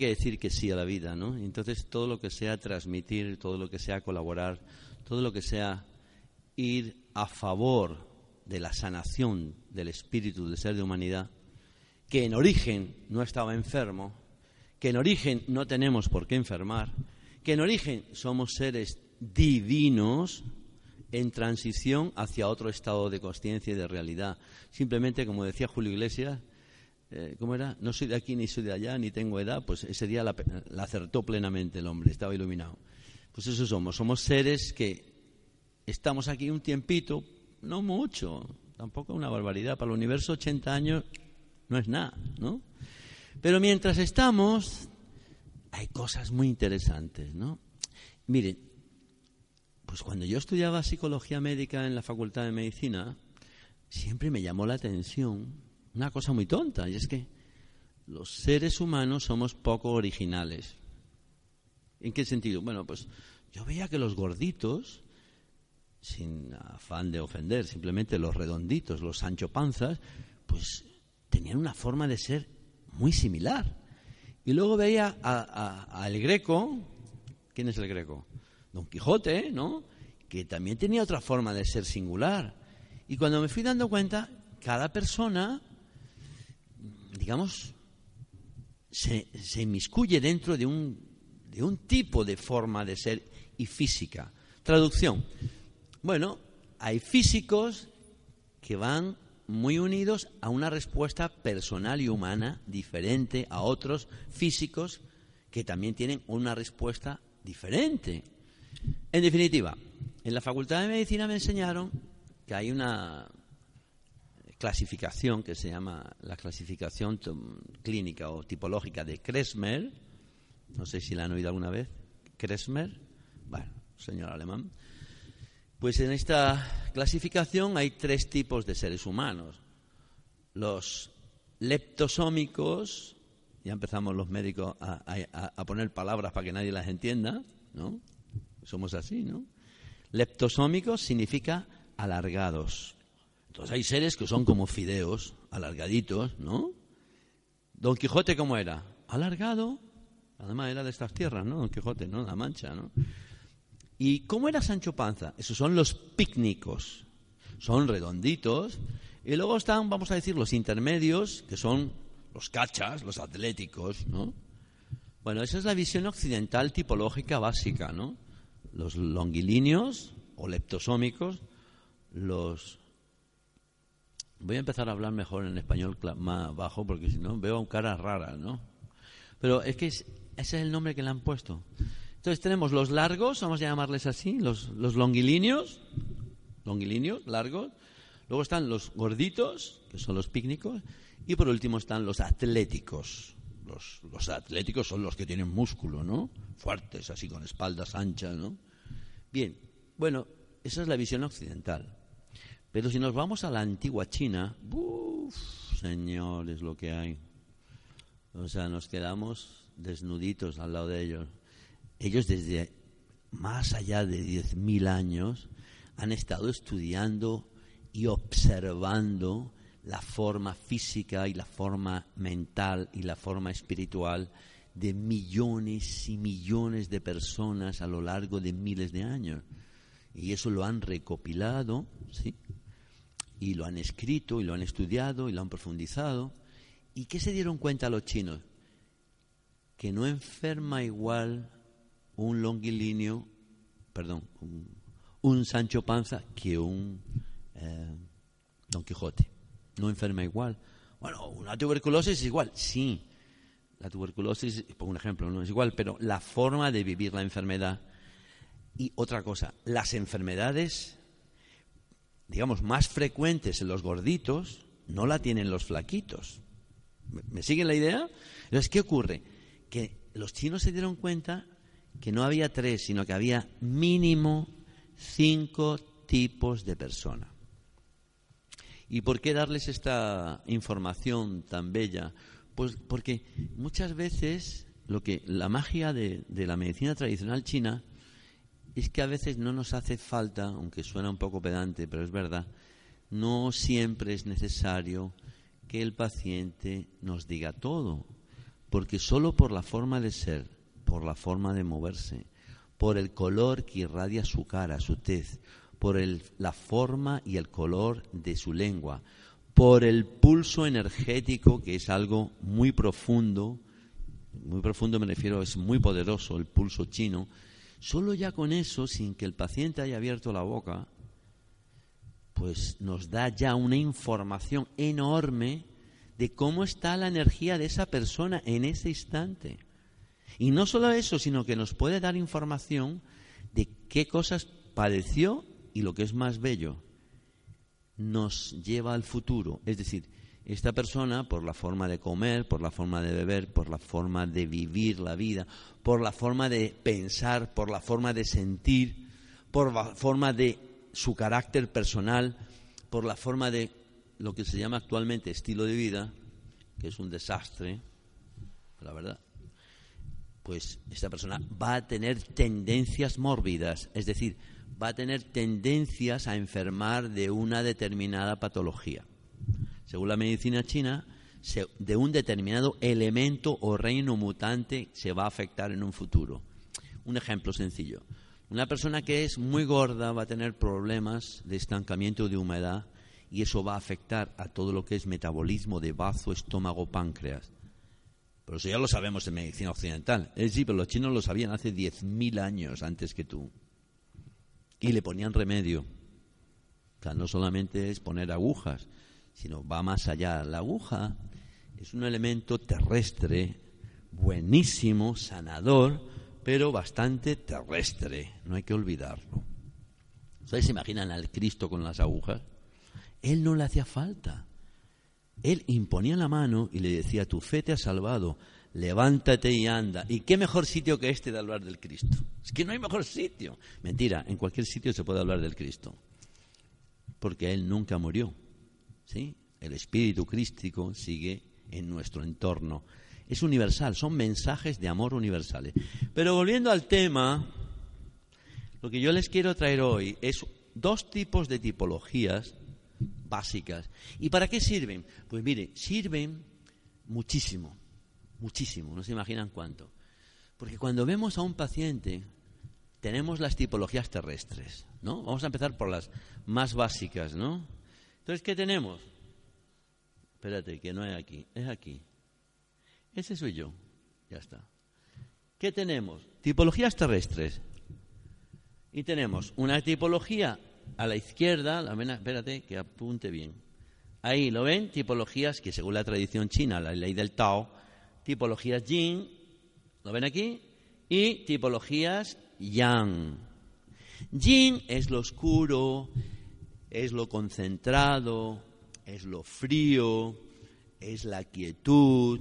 Que decir que sí a la vida, ¿no? Entonces todo lo que sea transmitir, todo lo que sea colaborar, todo lo que sea ir a favor de la sanación del espíritu del ser de humanidad, que en origen no estaba enfermo, que en origen no tenemos por qué enfermar, que en origen somos seres divinos en transición hacia otro estado de conciencia y de realidad. Simplemente, como decía Julio Iglesias, eh, ¿cómo era? No soy de aquí ni soy de allá, ni tengo edad, pues ese día la, acertó plenamente el hombre, estaba iluminado. Pues eso somos, somos seres que estamos aquí un tiempito, no mucho, tampoco una barbaridad, para el universo 80 años no es nada, ¿no? Pero mientras estamos, hay cosas muy interesantes, ¿no? Miren, pues cuando yo estudiaba psicología médica en la Facultad de Medicina, siempre me llamó la atención una cosa muy tonta, y es que los seres humanos somos poco originales. ¿En qué sentido? Bueno, pues yo veía que los gorditos, sin afán de ofender, simplemente los redonditos, los Sancho Panzas, pues tenían una forma de ser muy similar. Y luego veía al Greco, ¿quién es el Greco? Don Quijote, ¿no? Que también tenía otra forma de ser singular. Y cuando me fui dando cuenta, cada persona digamos, se, inmiscuye dentro de un, de un tipo de forma de ser y física. Traducción. Bueno, hay físicos que van muy unidos a una respuesta personal y humana diferente a otros físicos que también tienen una respuesta diferente. En definitiva, en la Facultad de Medicina me enseñaron que hay una clasificación que se llama la clasificación clínica o tipológica de Kresmer, no sé si la han oído alguna vez, Kresmer, bueno, señor alemán, pues en esta clasificación hay tres tipos de seres humanos. Los leptosómicos, ya empezamos los médicos a, a poner palabras para que nadie las entienda, ¿no? Somos así, ¿no? Leptosómicos significa alargados. Entonces hay seres que son como fideos, alargaditos, ¿no? Don Quijote, ¿cómo era? Alargado. Además era de estas tierras, ¿no? Don Quijote, ¿no? La Mancha, ¿no? ¿Y cómo era Sancho Panza? Esos son los pícnicos. Son redonditos. Y luego están, vamos a decir, los intermedios, que son los cachas, los atléticos, ¿no? Bueno, esa es la visión occidental tipológica básica, ¿no? Los longilíneos o leptosómicos, los Voy a empezar a hablar mejor en español más bajo porque si no veo caras raras, ¿no? Pero es que ese es el nombre que le han puesto. Entonces tenemos los largos, vamos a llamarles así, los, los longilíneos, longilíneos, largos. Luego están los gorditos, que son los pícnicos. Y por último están los atléticos. Los, los atléticos son los que tienen músculo, ¿no? Fuertes, así con espaldas anchas, ¿no? Bien, bueno, esa es la visión occidental. Pero si nos vamos a la antigua China, uff, señores, lo que hay. O sea, nos quedamos desnuditos al lado de ellos. Ellos desde más allá de 10.000 años han estado estudiando y observando la forma física y la forma mental y la forma espiritual de millones y millones de personas a lo largo de miles de años. Y eso lo han recopilado, ¿sí? Y lo han escrito y lo han estudiado y lo han profundizado. ¿Y qué se dieron cuenta los chinos? Que no enferma igual un longilíneo, perdón, un, Sancho Panza que un eh, Don Quijote. No enferma igual. Bueno, una tuberculosis es igual, sí. La tuberculosis, por un ejemplo, no es igual, pero la forma de vivir la enfermedad. Y otra cosa, las enfermedades, digamos, más frecuentes en los gorditos, no la tienen los flaquitos. ¿Me siguen la idea? Entonces, ¿qué ocurre? Que los chinos se dieron cuenta que no había tres, sino que había mínimo cinco tipos de persona. ¿Y por qué darles esta información tan bella? Pues porque muchas veces lo que la magia de, de la medicina tradicional china es que a veces no nos hace falta, aunque suena un poco pedante, pero es verdad, no siempre es necesario que el paciente nos diga todo, porque solo por la forma de ser, por la forma de moverse, por el color que irradia su cara, su tez, por la forma y el color de su lengua, por el pulso energético, que es algo muy profundo, muy profundo me refiero, es muy poderoso el pulso chino, solo ya con eso, sin que el paciente haya abierto la boca, pues nos da ya una información enorme de cómo está la energía de esa persona en ese instante. Y no solo eso, sino que nos puede dar información de qué cosas padeció y lo que es más bello, nos lleva al futuro. Es decir, esta persona, por la forma de comer, por la forma de beber, por la forma de vivir la vida, por la forma de pensar, por la forma de sentir, por la forma de su carácter personal, por la forma de lo que se llama actualmente estilo de vida, que es un desastre, la verdad, pues esta persona va a tener tendencias mórbidas, es decir, va a tener tendencias a enfermar de una determinada patología. Según la medicina china, de un determinado elemento o reino mutante se va a afectar en un futuro. Un ejemplo sencillo. Una persona que es muy gorda va a tener problemas de estancamiento de humedad y eso va a afectar a todo lo que es metabolismo de bazo, estómago, páncreas. Pero eso ya lo sabemos en medicina occidental. Es decir, pero los chinos lo sabían hace 10.000 años antes que tú. Y le ponían remedio. O sea, no solamente es poner agujas, sino va más allá. La aguja es un elemento terrestre, buenísimo, sanador, pero bastante terrestre, no hay que olvidarlo. ¿Ustedes se imaginan al Cristo con las agujas? Él no le hacía falta. Él imponía la mano y le decía, tu fe te ha salvado, levántate y anda. ¿Y qué mejor sitio que este de hablar del Cristo? Es que no hay mejor sitio. Mentira, en cualquier sitio se puede hablar del Cristo, porque Él nunca murió. ¿Sí? El espíritu crístico sigue en nuestro entorno es universal, son mensajes de amor universales. Pero volviendo al tema, lo que yo les quiero traer hoy es dos tipos de tipologías básicas. ¿Y para qué sirven? Pues mire, sirven muchísimo, muchísimo, no se imaginan cuánto. Porque cuando vemos a un paciente, tenemos las tipologías terrestres, ¿no? Vamos a empezar por las más básicas, ¿no? Entonces, ¿qué tenemos? Espérate, que no es aquí, es aquí. Ese soy yo. Ya está. ¿Qué tenemos? Tipologías terrestres. Y tenemos una tipología a la izquierda, la espérate que apunte bien. Ahí, ¿lo ven? Tipologías que según la tradición china, la ley del Tao, tipologías yin, ¿lo ven aquí? Y tipologías yang. Yin es lo oscuro, es lo concentrado, es lo frío, es la quietud,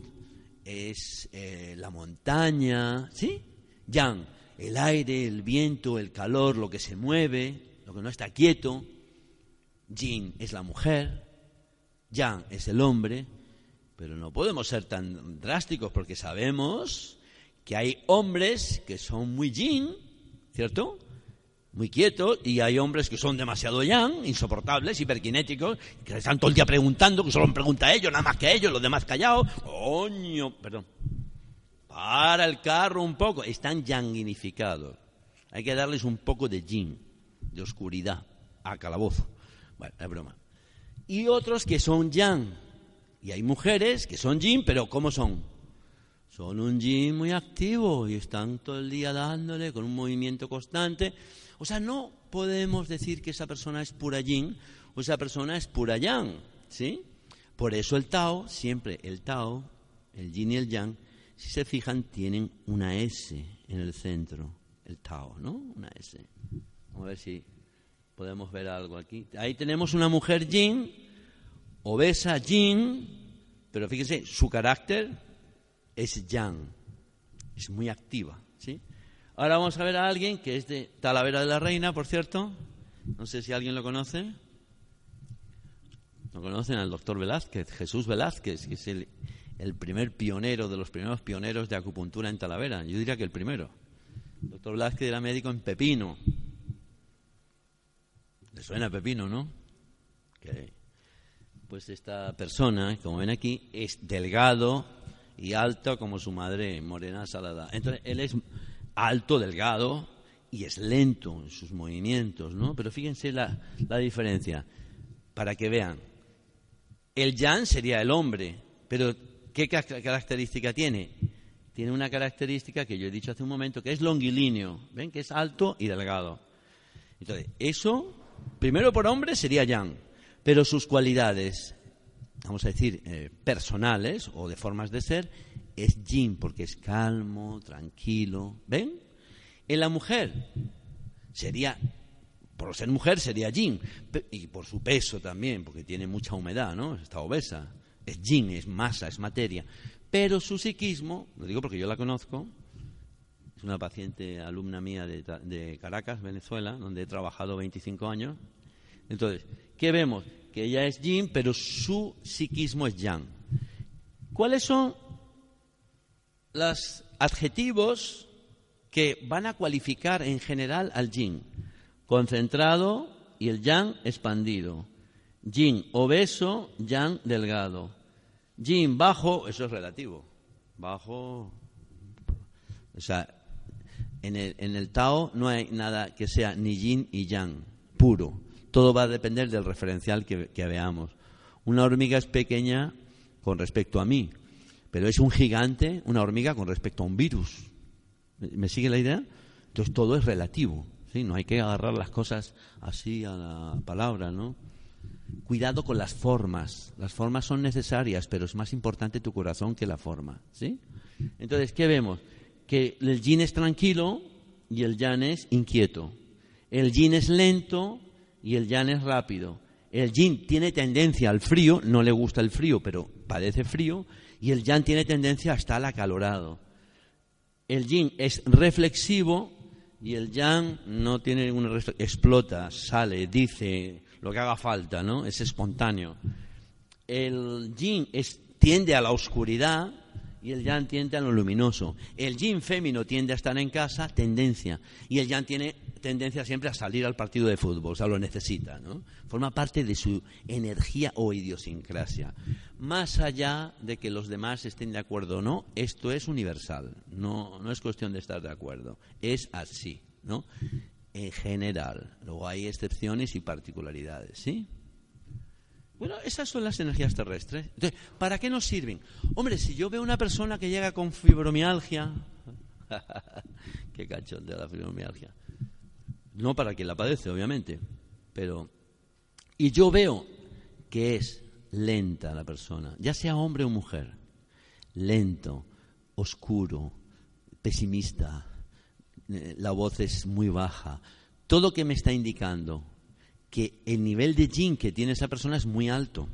es eh, la montaña, ¿sí? Yang, el aire, el viento, el calor, lo que se mueve, lo que no está quieto. Yin es la mujer, Yang es el hombre, pero no podemos ser tan drásticos porque sabemos que hay hombres que son muy yin, ¿cierto? Muy quietos y hay hombres que son demasiado yang, insoportables, hiperkinéticos, que están todo el día preguntando, que solo pregunta a ellos, nada más que a ellos, los demás callados. Coño, perdón. Para el carro un poco. Están yanguinificados. Hay que darles un poco de yin, de oscuridad, a calabozo. Bueno, es broma. Y otros que son yang. Y hay mujeres que son yin, pero ¿cómo son? Son un yin muy activo y están todo el día dándole con un movimiento constante. O sea, no podemos decir que esa persona es pura yin o esa persona es pura yang, ¿sí? Por eso el Tao, siempre el Tao, el yin y el yang, si se fijan, tienen una S en el centro, el Tao, ¿no? Una S. Vamos a ver si podemos ver algo aquí. Ahí tenemos una mujer yin, obesa yin, pero fíjense, su carácter es yang, es muy activa, ¿sí? Ahora vamos a ver a alguien que es de Talavera de la Reina, por cierto. No sé si alguien lo conoce. ¿No conocen al doctor Velázquez? Jesús Velázquez, que es el, el primer pionero de los primeros pioneros de acupuntura en Talavera. Yo diría que el primero. El doctor Velázquez era médico en Pepino, ¿Le suena Pepino, no? Pues esta persona, como ven aquí, es delgado y alto como su madre, morena salada. Entonces, él es alto, delgado y es lento en sus movimientos, ¿no? Pero fíjense la, la diferencia, para que vean. El Yan sería el hombre, pero ¿qué característica tiene? Tiene una característica que yo he dicho hace un momento, que es longilíneo. ¿Ven? Que es alto y delgado. Entonces, eso primero por hombre sería Yang, pero sus cualidades, vamos a decir, eh, personales o de formas de ser, es Yin, porque es calmo, tranquilo. ¿Ven? En la mujer sería, por ser mujer sería Yin, y por su peso también, porque tiene mucha humedad, ¿no? Está obesa. Es Yin, es masa, es materia. Pero su psiquismo, lo digo porque yo la conozco, es una paciente alumna mía de, Caracas, Venezuela, donde he trabajado 25 años. Entonces, ¿qué vemos? Que ella es yin, pero su psiquismo es yang. ¿Cuáles son los adjetivos que van a cualificar en general al yin? Concentrado y el yang expandido. Yin obeso, yang delgado. Yin bajo, eso es relativo. Bajo, o sea, en el, Tao no hay nada que sea ni yin y yang, puro. Todo va a depender del referencial que, veamos. Una hormiga es pequeña con respecto a mí, pero es un gigante, una hormiga con respecto a un virus. ¿Me sigue la idea? Entonces todo es relativo, ¿sí? No hay que agarrar las cosas así a la palabra, ¿no? Cuidado con las formas. Las formas son necesarias, pero es más importante tu corazón que la forma, ¿sí? Entonces, ¿qué vemos? que el yin es tranquilo y el yang es inquieto. El yin es lento y el yang es rápido. El yin tiene tendencia al frío, no le gusta el frío, pero padece frío, y el yang tiene tendencia a estar acalorado. El yin es reflexivo y el yang no tiene ninguna explota, sale, dice lo que haga falta, ¿no? Es espontáneo. El yin tiende a la oscuridad y el yang tiende a lo luminoso. El yin fémino tiende a estar en casa, tendencia, y el yang tiene tendencia siempre a salir al partido de fútbol, o sea, lo necesita, ¿no? Forma parte de su energía o idiosincrasia. Más allá de que los demás estén de acuerdo o no, esto es universal, no, no es cuestión de estar de acuerdo, es así, ¿no? En general, luego hay excepciones y particularidades, ¿sí? Bueno, esas son las energías terrestres. Entonces, ¿para qué nos sirven? Hombre, si yo veo una persona que llega con fibromialgia, qué cachón de la fibromialgia. No para quien la padece, obviamente, pero y yo veo que es lenta la persona, ya sea hombre o mujer, lento, oscuro, pesimista, eh, la voz es muy baja, todo que me está indicando que el nivel de yin que tiene esa persona es muy alto.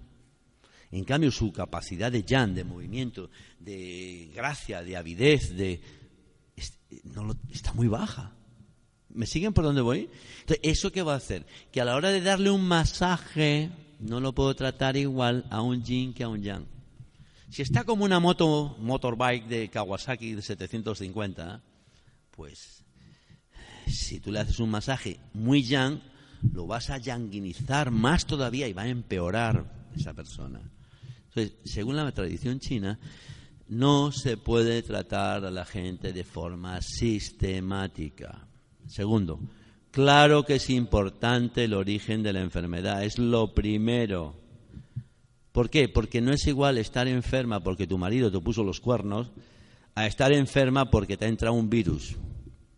En cambio, su capacidad de yang, de movimiento, de gracia, de avidez, de no está muy baja. ¿Me siguen por dónde voy? Entonces, ¿eso qué va a hacer? Que a la hora de darle un masaje, no lo puedo tratar igual a un yin que a un yang. Si está como una moto, motorbike de Kawasaki de 750, pues si tú le haces un masaje muy yang, lo vas a yanguinizar más todavía y va a empeorar esa persona. Entonces, según la tradición china, no se puede tratar a la gente de forma sistemática. Segundo, claro que es importante el origen de la enfermedad, es lo primero. ¿Por qué? Porque no es igual estar enferma porque tu marido te puso los cuernos a estar enferma porque te ha entrado un virus.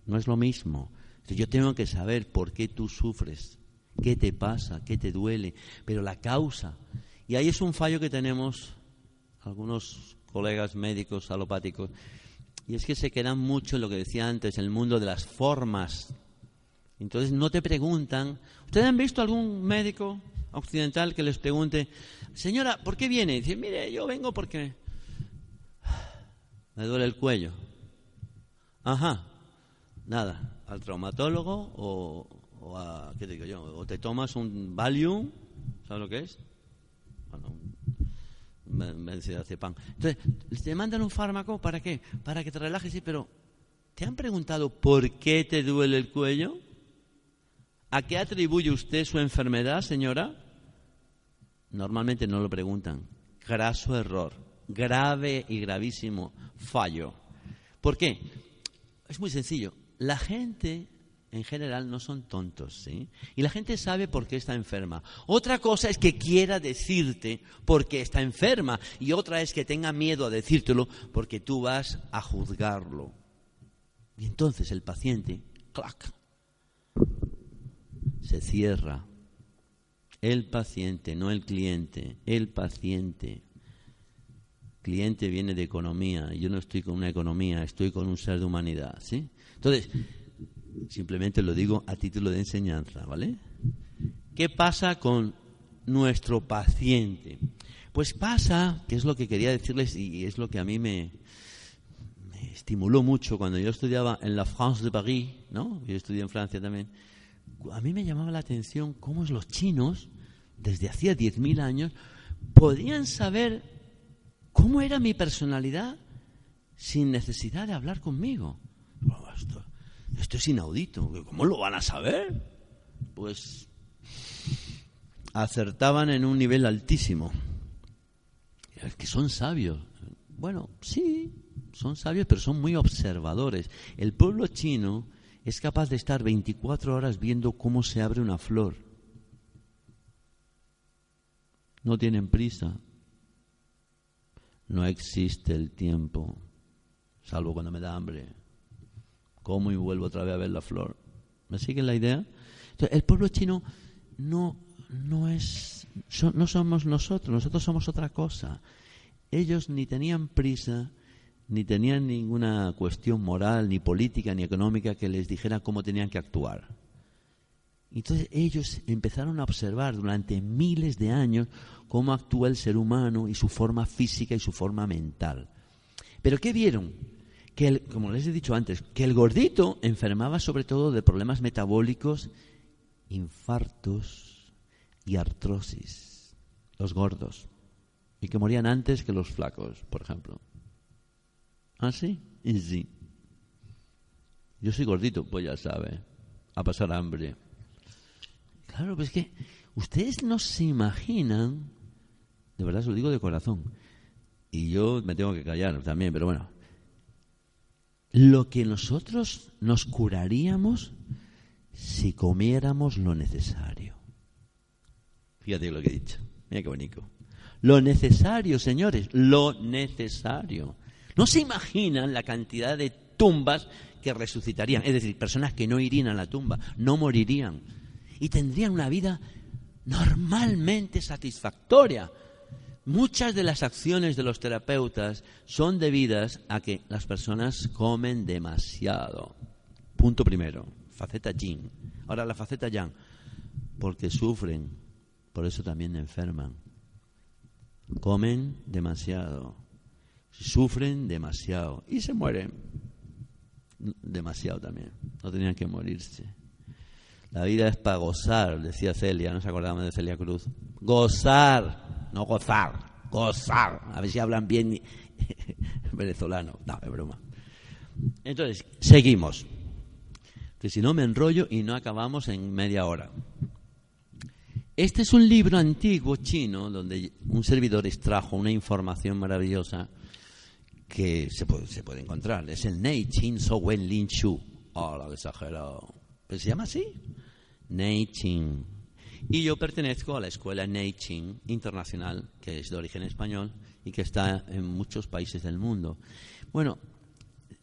No es lo mismo. Yo tengo que saber por qué tú sufres, qué te pasa, qué te duele, pero la causa. Y ahí es un fallo que tenemos algunos colegas médicos alopáticos, y es que se quedan mucho en lo que decía antes, el mundo de las formas. Entonces no te preguntan. ¿Ustedes han visto algún médico occidental que les pregunte, señora, ¿por qué viene? Y dice, mire, yo vengo porque me duele el cuello. Ajá, nada, al traumatólogo o, a, ¿qué digo yo? O te tomas un Valium, ¿sabes lo que es? Pan. Entonces, te mandan un fármaco, ¿para qué? Para que te relajes, sí, pero ¿te han preguntado por qué te duele el cuello? ¿A qué atribuye usted su enfermedad, señora? Normalmente no lo preguntan. Graso error, grave y gravísimo fallo. ¿Por qué? Es muy sencillo. La gente en general no son tontos, ¿sí? Y la gente sabe por qué está enferma. Otra cosa es que quiera decirte por qué está enferma y otra es que tenga miedo a decírtelo porque tú vas a juzgarlo. Y entonces el paciente, clac, se cierra. El paciente, no el cliente, el paciente. Cliente viene de economía, yo no estoy con una economía, estoy con un ser de humanidad, ¿sí? Entonces, simplemente lo digo a título de enseñanza, ¿vale? ¿Qué pasa con nuestro paciente? Pues pasa, que es lo que quería decirles y es lo que a mí me, estimuló mucho cuando yo estudiaba en la France de Paris, ¿no? Yo estudié en Francia también a mí me llamaba la atención cómo los chinos, desde hacía 10.000 años, podían saber cómo era mi personalidad sin necesidad de hablar conmigo. Esto, es inaudito. ¿Cómo lo van a saber? Pues acertaban en un nivel altísimo. Es que son sabios. Bueno, sí, son sabios, pero son muy observadores. El pueblo chino es capaz de estar 24 horas viendo cómo se abre una flor. No tienen prisa. No existe el tiempo, salvo cuando me da hambre. Como y vuelvo otra vez a ver la flor. ¿Me sigue la idea? el pueblo chino no, no es, no somos nosotros, nosotros somos otra cosa. Ellos ni tenían prisa, ni tenían ninguna cuestión moral, ni política, ni económica que les dijera cómo tenían que actuar. Entonces ellos empezaron a observar durante miles de años cómo actúa el ser humano y su forma física y su forma mental. Pero ¿qué vieron? Que, como les he dicho antes, que el gordito enfermaba sobre todo de problemas metabólicos, infartos y artrosis, los gordos, y que morían antes que los flacos, por ejemplo. ¿Ah, sí? Y sí. Yo soy gordito, pues ya sabe, a pasar hambre. Claro, pues es que ustedes no se imaginan, de verdad se lo digo de corazón, y yo me tengo que callar también, pero bueno, lo que nosotros nos curaríamos si comiéramos lo necesario. Fíjate lo que he dicho, mira qué bonito. Lo necesario, señores, lo necesario. No se imaginan la cantidad de tumbas que resucitarían, es decir, personas que no irían a la tumba, no morirían y tendrían una vida normalmente satisfactoria. Muchas de las acciones de los terapeutas son debidas a que las personas comen demasiado. Punto primero, faceta yin. Ahora la faceta yang, porque sufren, por eso también enferman. Comen demasiado sufren demasiado y se mueren demasiado también. No tenían que morirse. La vida es para gozar, decía Celia, no se de Celia Cruz. Gozar, no gozar, gozar. A ver si hablan bien venezolano. No, es broma. Entonces, seguimos. Que si no me enrollo y no acabamos en media hora. Este es un libro antiguo chino donde un servidor extrajo una información maravillosa que se puede, se puede encontrar. Es el Nei Chin So Wen Lin Chu. Oh, lo exagerado. ¿Pero se llama así? Nei Chin. Y yo pertenezco a la escuela Nei Chin Internacional, que es de origen español y que está en muchos países del mundo. Bueno,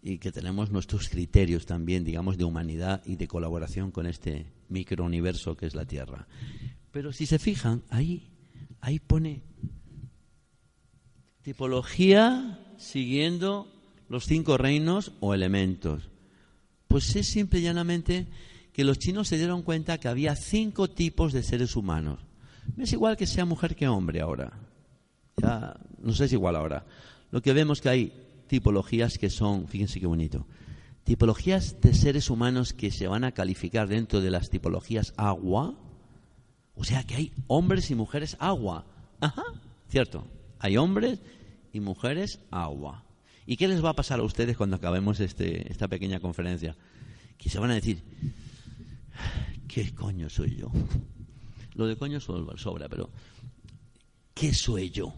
y que tenemos nuestros criterios también, digamos, de humanidad y de colaboración con este microuniverso que es la Tierra. Pero si se fijan, ahí, ahí pone tipología siguiendo los cinco reinos o elementos. Pues es simple y llanamente que los chinos se dieron cuenta que había cinco tipos de seres humanos. No es igual que sea mujer que hombre ahora. Ya, no sé si es igual ahora. Lo que vemos que hay tipologías que son, fíjense qué bonito, tipologías de seres humanos que se van a calificar dentro de las tipologías agua. O sea que hay hombres y mujeres agua. Ajá, cierto. Hay hombres y mujeres agua. ¿Y qué les va a pasar a ustedes cuando acabemos este, esta pequeña conferencia? Que se van a decir, ¿qué coño soy yo? Lo de coño sobra, pero ¿qué soy yo?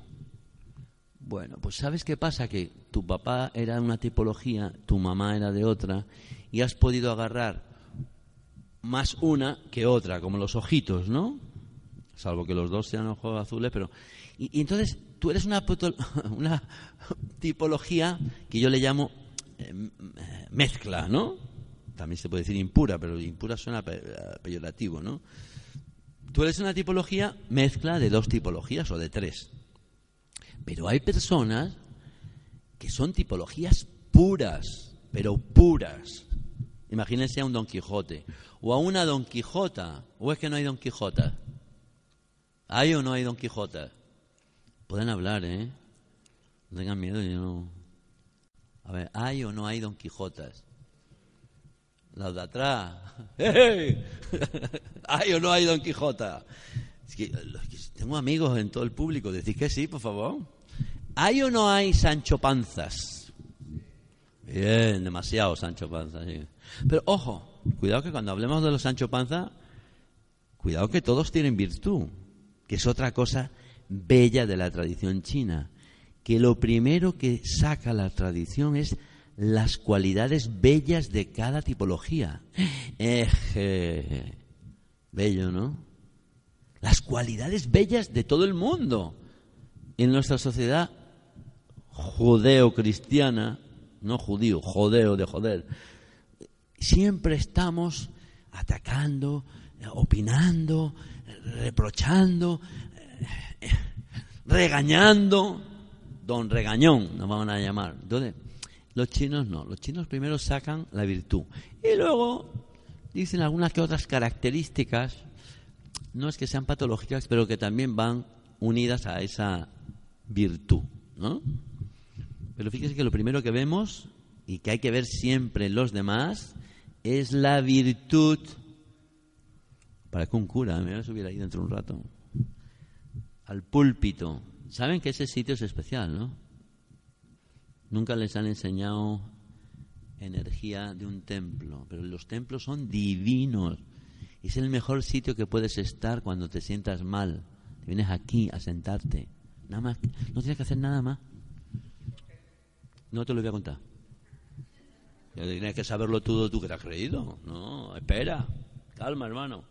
Bueno, pues ¿sabes qué pasa? Que tu papá era una tipología, tu mamá era de otra, y has podido agarrar más una que otra, como los ojitos, ¿no? Salvo que los dos sean ojos azules, pero... Y, entonces tú eres una, una tipología que yo le llamo eh, mezcla, ¿no? También se puede decir impura, pero impura suena peyorativo, ¿no? Tú eres una tipología mezcla de dos tipologías o de tres. Pero hay personas que son tipologías puras, pero puras. Imagínense a un Don Quijote o a una Don Quijota. ¿O es que no hay Don Quijota? ¿Hay o no hay Don Quijota? Pueden hablar, ¿eh? No tengan miedo, yo no. A ver, ¿hay o no hay Don Quijotas? Los de atrás. ¿Hay o no hay Don Quijota? tengo amigos en todo el público. Decís que sí, por favor. ¿Hay o no hay Sancho Panzas? Bien, demasiado Sancho Panza. Pero ojo, cuidado que cuando hablemos de los Sancho Panza, cuidado que todos tienen virtud, que es otra cosa bella de la tradición china. Que lo primero que saca la tradición es las cualidades bellas de cada tipología. Eje. Bello, ¿no? Las cualidades bellas de todo el mundo. En nuestra sociedad judeo-cristiana, no judío, jodeo de joder, siempre estamos atacando, opinando, reprochando, regañando, don regañón, nos van a llamar. Entonces, los chinos no, los chinos primero sacan la virtud y luego dicen algunas que otras características, no es que sean patológicas, pero que también van unidas a esa virtud, ¿no? Pero fíjese que lo primero que vemos y que hay que ver siempre en los demás es la virtud. Para que un cura, me voy a subir ahí dentro de un rato, al púlpito. Saben que ese sitio es especial, ¿no? Nunca les han enseñado energía de un templo, pero los templos son divinos. Es el mejor sitio que puedes estar cuando te sientas mal. Vienes aquí a sentarte. Nada más, no tienes que hacer nada más. No te lo voy a contar. Tienes que saberlo todo tú que te has creído. No, espera. Calma, hermano.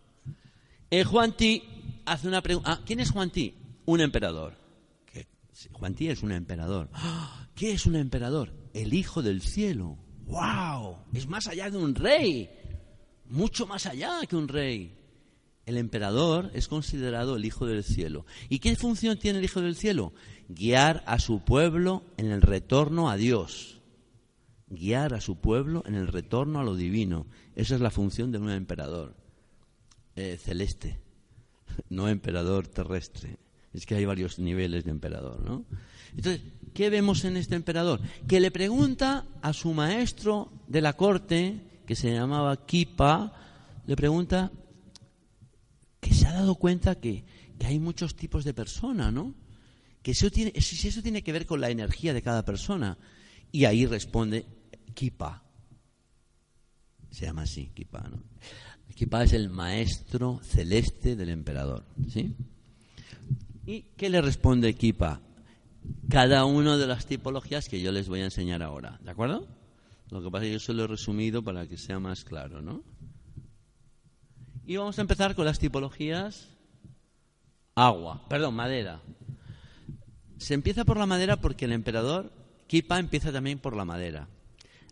Eh, Juan Ti hace una pregunta. Ah, ¿Quién es Juan Ti? Un emperador. Juan Tí es un emperador. ¿Qué es un emperador? El Hijo del Cielo. ¡Wow! Es más allá de un rey. Mucho más allá que un rey. El emperador es considerado el Hijo del Cielo. ¿Y qué función tiene el Hijo del Cielo? Guiar a su pueblo en el retorno a Dios. Guiar a su pueblo en el retorno a lo divino. Esa es la función de un emperador eh, celeste, no emperador terrestre. Es que hay varios niveles de emperador, ¿no? Entonces, ¿qué vemos en este emperador? Que le pregunta a su maestro de la corte, que se llamaba Kipa, le pregunta que se ha dado cuenta que, hay muchos tipos de personas, ¿no? Que eso tiene, si eso tiene que ver con la energía de cada persona. Y ahí responde Kipa. Se llama así, Kipa, ¿no? Kipa es el maestro celeste del emperador, ¿sí? ¿Y qué le responde Kipa? Cada una de las tipologías que yo les voy a enseñar ahora, ¿de acuerdo? Lo que pasa es que yo se lo he resumido para que sea más claro, ¿no? Y vamos a empezar con las tipologías agua, perdón, madera. Se empieza por la madera porque el emperador Kipa empieza también por la madera.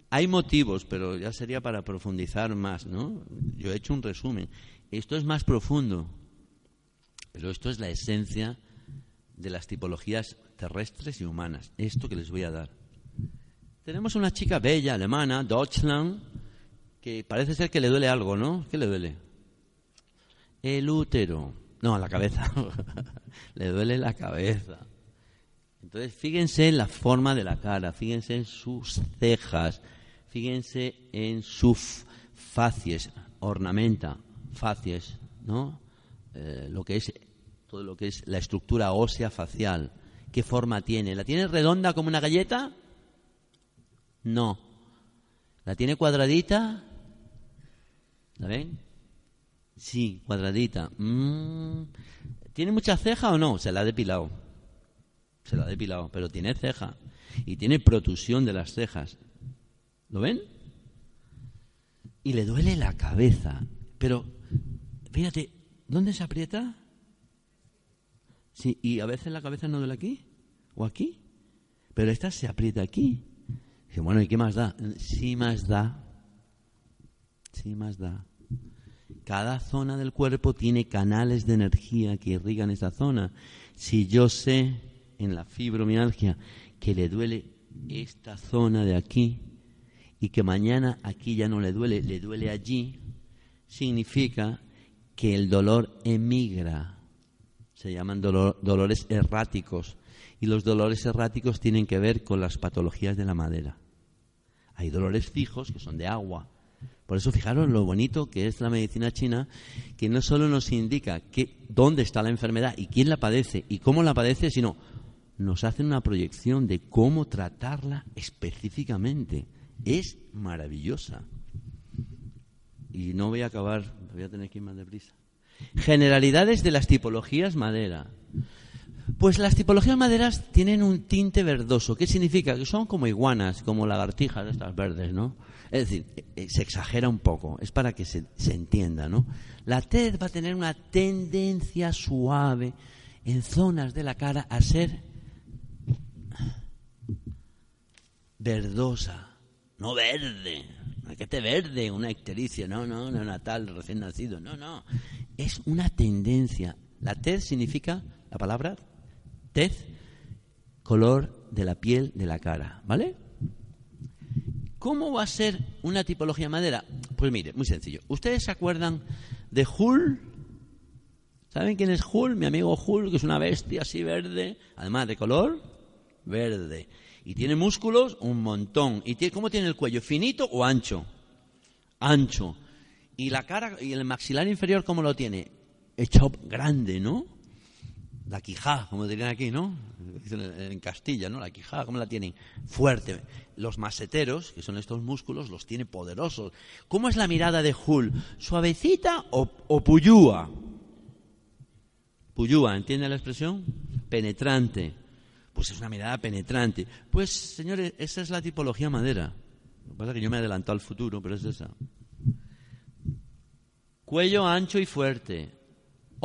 Hay motivos, pero ya sería para profundizar más, ¿no? Yo he hecho un resumen. Esto es más profundo, pero esto es la esencia de las tipologías terrestres y humanas. Esto que les voy a dar. Tenemos una chica bella, alemana, Deutschland, que parece ser que le duele algo, ¿no? ¿Qué le duele? El útero. No, la cabeza. le duele la cabeza. Entonces, fíjense en la forma de la cara, fíjense en sus cejas, fíjense en sus facies, ornamenta, facies, ¿no? Eh, lo que es todo lo que es la estructura ósea facial. ¿Qué forma tiene? ¿La tiene redonda como una galleta? No. ¿La tiene cuadradita? ¿La ven? Sí, cuadradita. Mm. ¿Tiene mucha ceja o no? Se la ha depilado. Se la ha depilado, pero tiene ceja. Y tiene protusión de las cejas. ¿Lo ven? Y le duele la cabeza. Pero, fíjate, ¿dónde se aprieta? Sí, y a veces la cabeza no duele aquí o aquí. Pero esta se aprieta aquí. Bueno, ¿y qué más da? Sí más da. Sí más da. Cada zona del cuerpo tiene canales de energía que irrigan esa zona. Si yo sé en la fibromialgia que le duele esta zona de aquí y que mañana aquí ya no le duele, le duele allí, significa que el dolor emigra. Se llaman dolores erráticos. Y los dolores erráticos tienen que ver con las patologías de la madera. Hay dolores fijos que son de agua, por eso fijaros lo bonito que es la medicina china, que no solo nos indica dónde está la enfermedad y quién la padece y cómo la padece, sino nos hace una proyección de cómo tratarla específicamente. Es maravillosa. Y no voy a acabar, voy a tener que ir más deprisa. Generalidades de las tipologías madera. Pues las tipologías maderas tienen un tinte verdoso. ¿Qué significa? Que son como iguanas, como lagartijas estas verdes, ¿no? Es decir, eh, se exagera un poco, es para que se, entienda, ¿no? La tez va a tener una tendencia suave en zonas de la cara a ser verdosa, no verde, que te verde, una ictericia, no, no, no natal, recién nacido, no, no, es una tendencia. La tez significa, la palabra tez, color de la piel de la cara, ¿vale? ¿Cómo va a ser una tipología madera? Pues mire, muy sencillo. ¿Ustedes se acuerdan de Hull? ¿Saben quién es Hull? Mi amigo Hull, que es una bestia así verde, además de color verde. Y tiene músculos un montón. ¿Y cómo tiene el cuello? ¿Finito o ancho? Ancho. Y la cara y el maxilar inferior, ¿cómo lo tiene? Hecho grande, ¿no? La quijada, como dirían aquí, ¿no? En Castilla, ¿no? La quijada, ¿cómo la tienen? Fuerte. Los maseteros, que son estos músculos, los tiene poderosos. ¿Cómo es la mirada de Hull? ¿Suavecita o, o puyúa? Puyúa, ¿entiende la expresión? Penetrante. Pues es una mirada penetrante. Pues, señores, esa es la tipología madera. Lo que pasa es que yo me he adelantado al futuro, pero es esa. Cuello ancho y fuerte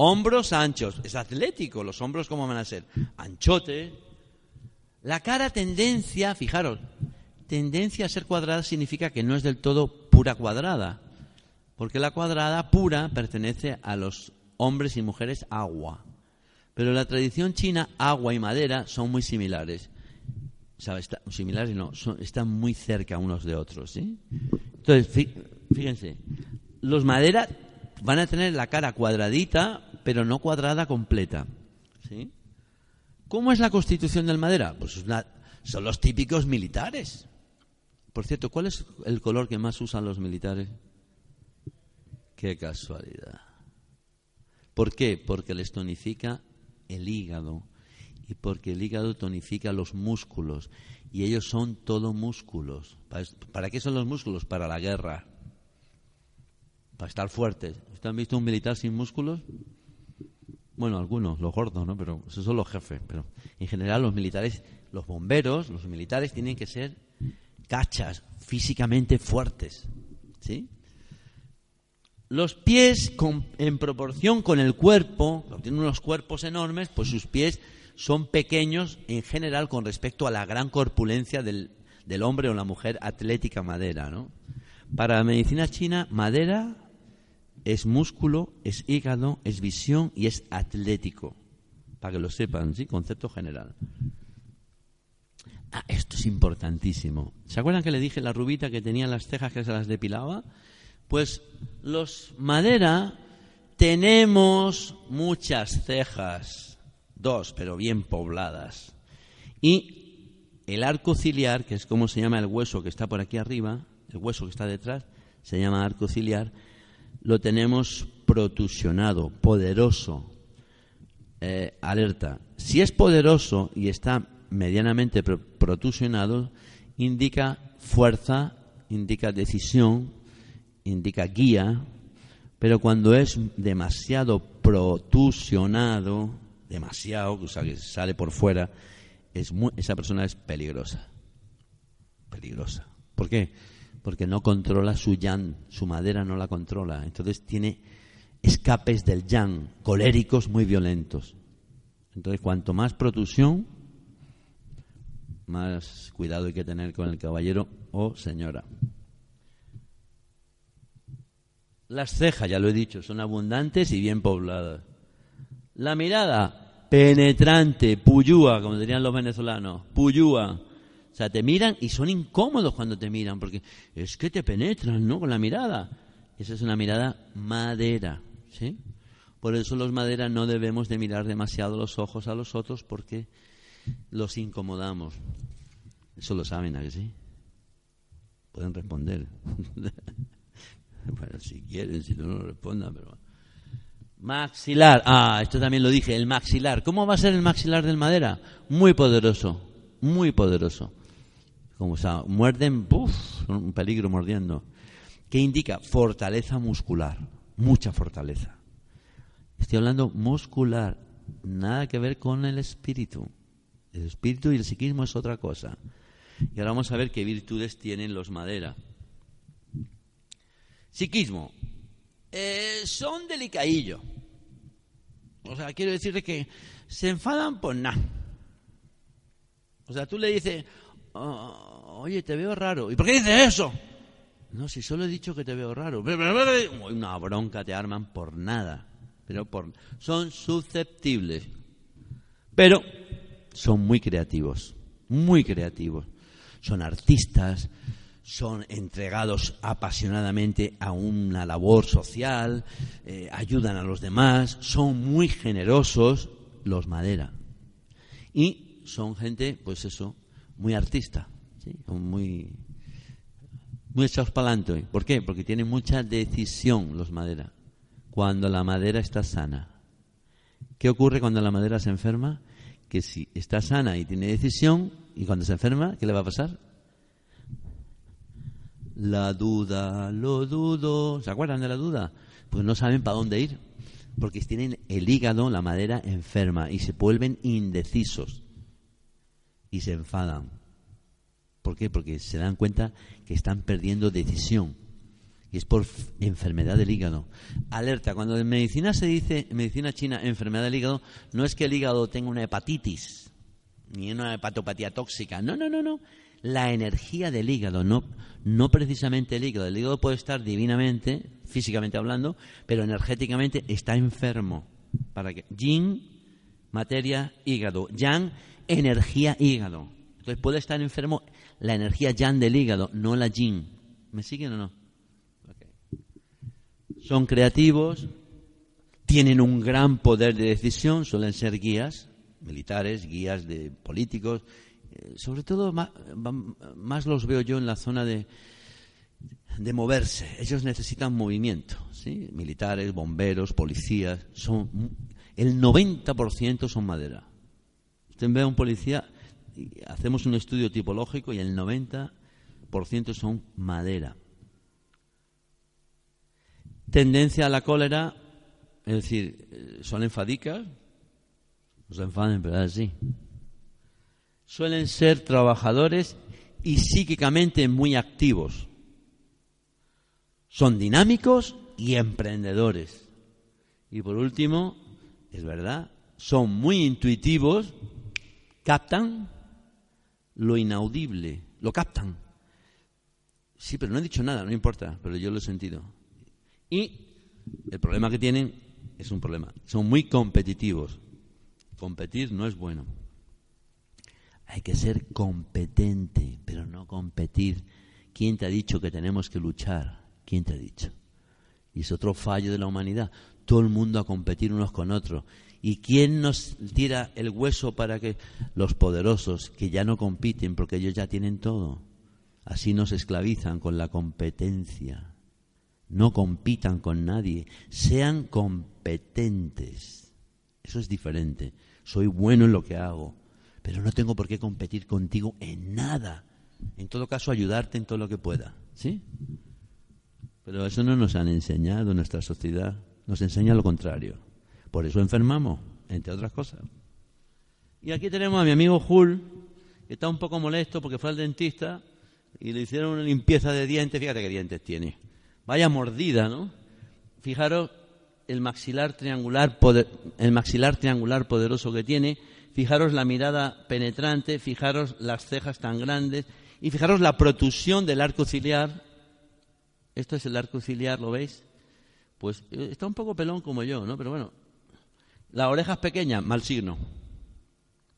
Hombros anchos. Es atlético. Los hombros, ¿cómo van a ser? Anchote. La cara tendencia, fijaros, tendencia a ser cuadrada significa que no es del todo pura cuadrada. Porque la cuadrada pura pertenece a los hombres y mujeres agua. Pero la tradición china, agua y madera son muy similares. similares no, están muy cerca unos de otros. ¿sí? Entonces, fíjense, los madera van a tener la cara cuadradita, pero no cuadrada completa. ¿sí? ¿Cómo es la constitución del madera? Pues son los típicos militares. Por cierto, ¿cuál es el color que más usan los militares? Qué casualidad. ¿Por qué? Porque les tonifica el hígado y porque el hígado tonifica los músculos y ellos son todo músculos. ¿Para qué son los músculos? Para la guerra. Para estar fuertes. ¿Ustedes han visto un militar sin músculos? Bueno, algunos, los gordos, ¿no? Pero esos son los jefes. Pero en general los militares, los bomberos, los militares tienen que ser cachas, físicamente fuertes. ¿Sí? Los pies en proporción con el cuerpo, tienen unos cuerpos enormes, pues sus pies son pequeños en general con respecto a la gran corpulencia del, del hombre o la mujer atlética madera, ¿no? Para la medicina china, madera es músculo, es hígado, es visión y es atlético. Para que lo sepan, ¿sí? Concepto general. Ah, esto es importantísimo. ¿Se acuerdan que le dije la rubita que tenía las cejas que se las depilaba? Pues los madera tenemos muchas cejas, dos, pero bien pobladas. Y el arco ciliar, que es como se llama el hueso que está por aquí arriba, el hueso que está detrás, se llama arco ciliar, lo tenemos protusionado, poderoso. Eh, alerta. Si es poderoso y está medianamente protusionado, indica fuerza, indica decisión, indica guía, pero cuando es demasiado protusionado, demasiado, o sea, que sale por fuera, es esa persona es peligrosa. Peligrosa. ¿Por qué? Porque no controla su yang, su madera no la controla. Entonces tiene escapes del yang, coléricos muy violentos. Entonces, cuanto más protusión, más cuidado hay que tener con el caballero o señora. Las cejas, ya lo he dicho, son abundantes y bien pobladas. La mirada, penetrante, puyúa, como dirían los venezolanos, puyúa. O sea, te miran y son incómodos cuando te miran, porque es que te penetran, ¿no? Con la mirada. Esa es una mirada madera, ¿sí? Por eso los maderas no debemos de mirar demasiado los ojos a los otros, porque los incomodamos. Eso lo saben, ¿a que sí? Pueden responder. Bueno, si quieren, si no, no respondan, pero... Maxilar. Ah, esto también lo dije, el maxilar. ¿Cómo va a ser el maxilar del madera? Muy poderoso, muy poderoso. Como o sea, muerden, ¡puf! un peligro mordiendo. ¿Qué indica? Fortaleza muscular, mucha fortaleza. Estoy hablando muscular, nada que ver con el espíritu. El espíritu y el psiquismo es otra cosa. Y ahora vamos a ver qué virtudes tienen los madera. Psiquismo. Eh, son delicadillos. O sea, quiero decirle que se enfadan por nada. O sea, tú le dices, oh, oye, te veo raro. ¿Y por qué dices eso? No, si solo he dicho que te veo raro. Una bronca te arman por nada. Pero por... Son susceptibles. Pero son muy creativos. Muy creativos. Son artistas, son entregados apasionadamente a una labor social, eh, ayudan a los demás, son muy generosos los Madera. Y son gente, pues eso, muy artista, muy, muy echados para adelante. ¿Por qué? Porque tienen mucha decisión los Madera. Cuando la madera está sana. ¿Qué ocurre cuando la madera se enferma? Que si está sana y tiene decisión, y cuando se enferma, ¿qué le va a pasar? La duda, lo dudo. ¿Se acuerdan de la duda? Pues no saben para dónde ir. Porque tienen el hígado, la madera enferma y se vuelven indecisos. Y se enfadan. ¿Por qué? Porque se dan cuenta que están perdiendo decisión. Y es por enfermedad del hígado. Alerta, cuando en medicina se dice, en medicina china, enfermedad del hígado, no es que el hígado tenga una hepatitis, ni una hepatopatía tóxica. No, no, no, no la energía del hígado, no, no precisamente el hígado. El hígado puede estar divinamente, físicamente hablando, pero energéticamente está enfermo. ¿Para que Yin, materia, hígado. Yang, energía, hígado. Entonces puede estar enfermo la energía yang del hígado, no la yin. ¿Me siguen o no? Son creativos, tienen un gran poder de decisión, suelen ser guías militares, guías de políticos, sobre todo más, los veo yo en la zona de, de moverse. Ellos necesitan movimiento, ¿sí? Militares, bomberos, policías, son el 90% son madera. Usted ve a un policía, hacemos un estudio tipológico y el 90% son madera. Tendencia a la cólera, es decir, son enfadicas, no se enfaden, pero así suelen ser trabajadores y psíquicamente muy activos. Son dinámicos y emprendedores. Y por último, es verdad, son muy intuitivos, captan lo inaudible. lo captan. Sí, pero no he dicho nada, no importa, pero yo lo he sentido. Y el problema que tienen es un problema. Son muy competitivos. Competir no es bueno. Hay que ser competente, pero no competir. ¿Quién te ha dicho que tenemos que luchar? ¿Quién te ha dicho? Y es otro fallo de la humanidad. Todo el mundo a competir unos con otros. ¿Y quién nos tira el hueso para que los poderosos, que ya no compiten porque ellos ya tienen todo, así nos esclavizan con la competencia? No compitan con nadie, sean competentes. Eso es diferente. Soy bueno en lo que hago, pero no tengo por qué competir contigo en nada. En todo caso, ayudarte en todo lo que pueda. ¿Sí? Pero eso no nos han enseñado en nuestra sociedad. Nos enseña lo contrario. Por eso enfermamos, entre otras cosas. Y aquí tenemos a mi amigo Jul, que está un poco molesto porque fue al dentista y le hicieron una limpieza de dientes. Fíjate qué dientes tiene. Vaya mordida, ¿no? Fijaros el maxilar triangular, el maxilar triangular poderoso que tiene. Fijaros la mirada penetrante, fijaros las cejas tan grandes y fijaros la protusión del arco ciliar. Esto es el arco ciliar, ¿lo veis? Pues eh, está un poco pelón como yo, ¿no? Pero bueno, las orejas pequeñas, mal signo.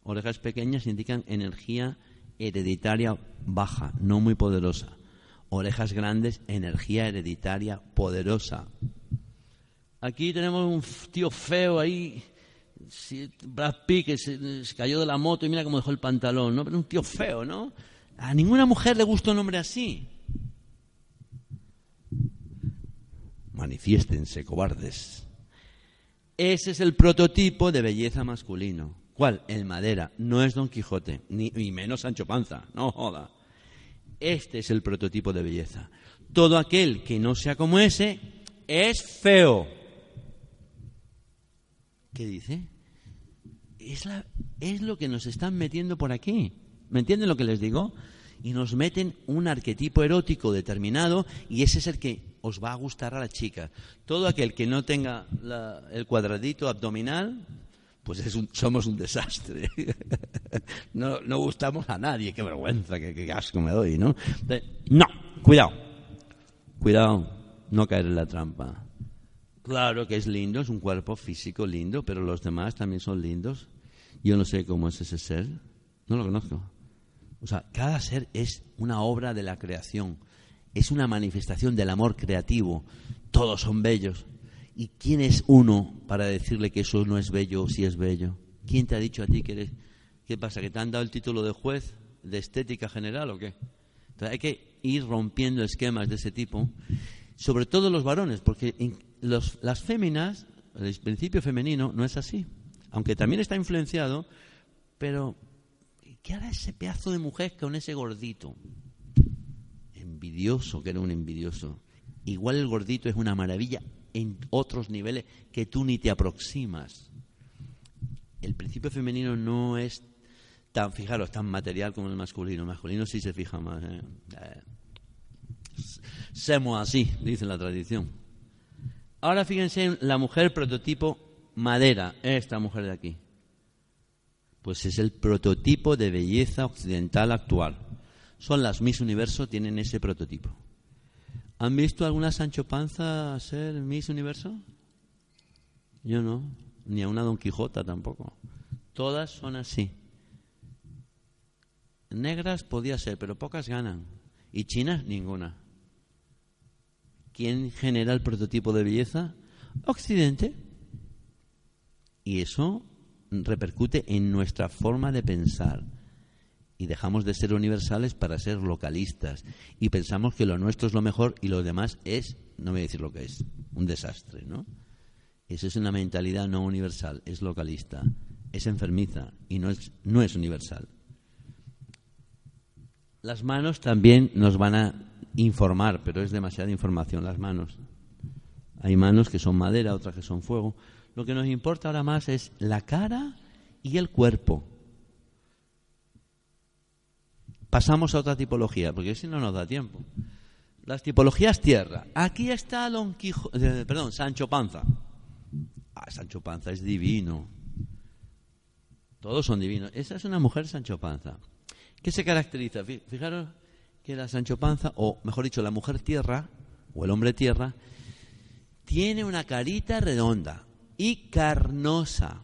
Orejas pequeñas indican energía hereditaria baja, no muy poderosa orejas grandes, energía hereditaria poderosa. Aquí tenemos un tío feo ahí, Brad Pitt, que se, cayó de la moto y mira cómo dejó el pantalón, ¿no? Pero un tío feo, ¿no? A ninguna mujer le gusta un hombre así. Manifiéstense, cobardes. Ese es el prototipo de belleza masculino. ¿Cuál? El madera. No es Don Quijote, ni, ni menos Sancho Panza. No joda. Este es el prototipo de belleza. Todo aquel que no sea como ese es feo. ¿Qué dice? Es, es lo que nos están metiendo por aquí. ¿Me entienden lo que les digo? Y nos meten un arquetipo erótico determinado y ese es el que os va a gustar a la chica. Todo aquel que no tenga el cuadradito abdominal, pues somos un desastre. no, no, gustamos a nadie, qué vergüenza, qué, asco me doy, ¿no? No, cuidado, cuidado, no caer en la trampa. Claro que es lindo, es un cuerpo físico lindo, pero los demás también son lindos. Yo no sé cómo es ese ser, no lo conozco. O sea, cada ser es una obra de la creación, es una manifestación del amor creativo. Todos son bellos, ¿Y quién es uno para decirle que eso no es bello o si es bello? ¿Quién te ha dicho a ti que eres... ¿Qué pasa? ¿Que te han dado el título de juez de estética general o qué? hay que ir rompiendo esquemas de ese tipo, sobre todo los varones, porque las féminas, el principio femenino no es así. Aunque también está influenciado, pero ¿qué hará ese pedazo de mujer con ese gordito? Envidioso, que era un envidioso. Igual el gordito es una maravilla en otros niveles que tú ni te aproximas. El principio femenino no es tan, fijaros, tan material como el masculino. El masculino sí se fija más. ¿eh? eh Semos así, dice la tradición. Ahora fíjense en la mujer prototipo madera, esta mujer de aquí. Pues es el prototipo de belleza occidental actual. Son las Miss Universo, tienen ese prototipo. ¿Han visto alguna Sancho Panza ser Miss Universo? Yo no, ni a una Don Quijota tampoco. Todas son así. Negras podía ser, pero pocas ganan. Y chinas, ninguna. ¿Quién genera el prototipo de belleza? Occidente. Y eso repercute en nuestra forma de pensar y dejamos de ser universales para ser localistas y pensamos que lo nuestro es lo mejor y lo demás es, no voy a decir lo que es, un desastre, ¿no? Esa es una mentalidad no universal, es localista, es enfermiza y no es, no es universal. Las manos también nos van a informar, pero es demasiada información las manos. Hay manos que son madera, otras que son fuego. Lo que nos importa ahora más es la cara y el cuerpo. Pasamos a otra tipología, porque si no nos da tiempo. Las tipologías tierra. Aquí está Don Quijote, perdón, Sancho Panza. Ah, Sancho Panza es divino. Todos son divinos. Esa es una mujer Sancho Panza. ¿Qué se caracteriza? Fijaros que la Sancho Panza, o mejor dicho, la mujer tierra, o el hombre tierra, tiene una carita redonda y carnosa.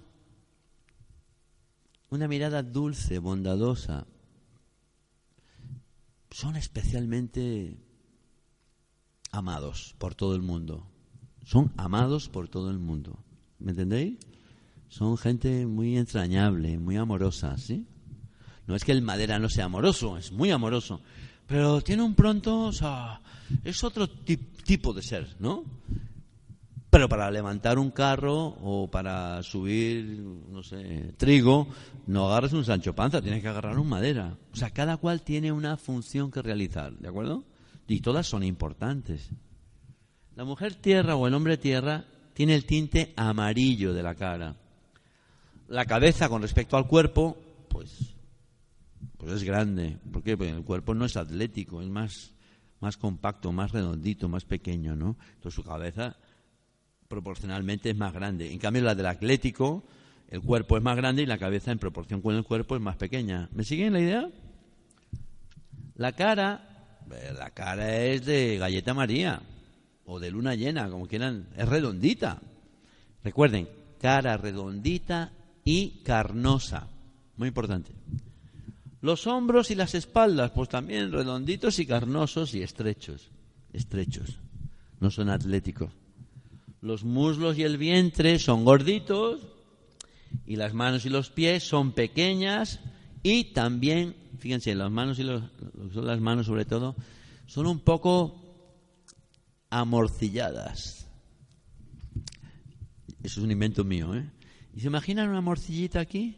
Una mirada dulce, bondadosa. Son especialmente amados por todo el mundo. Son amados por todo el mundo. ¿Me entendéis? Son gente muy entrañable, muy amorosa, ¿sí? No es que el madera no sea amoroso, es muy amoroso, pero tiene un pronto, o sea, es otro tipo de ser, ¿no? Pero para levantar un carro o para subir, no sé, trigo, no agarres un Sancho Panza, tienes que agarrar un madera. O sea, cada cual tiene una función que realizar, ¿de acuerdo? Y todas son importantes. La mujer tierra o el hombre tierra tiene el tinte amarillo de la cara. La cabeza con respecto al cuerpo, pues pues es grande. ¿Por qué? Porque el cuerpo no es atlético, es más, más compacto, más redondito, más pequeño, ¿no? Entonces su cabeza proporcionalmente es más grande. En cambio, la del atlético, el cuerpo es más grande y la cabeza en proporción con el cuerpo es más pequeña. ¿Me siguen la idea? La cara, eh, la cara es de galleta María o de luna llena, como quieran, es redondita. Recuerden, cara redondita y carnosa. Muy importante. Los hombros y las espaldas, pues también redonditos y carnosos y estrechos. Estrechos. No son atléticos. Los muslos y el vientre son gorditos y las manos y los pies son pequeñas y también, fíjense, las manos y los, las manos sobre todo, son un poco amorcilladas. Eso es un invento mío, ¿eh? ¿Y se imaginan una morcillita aquí?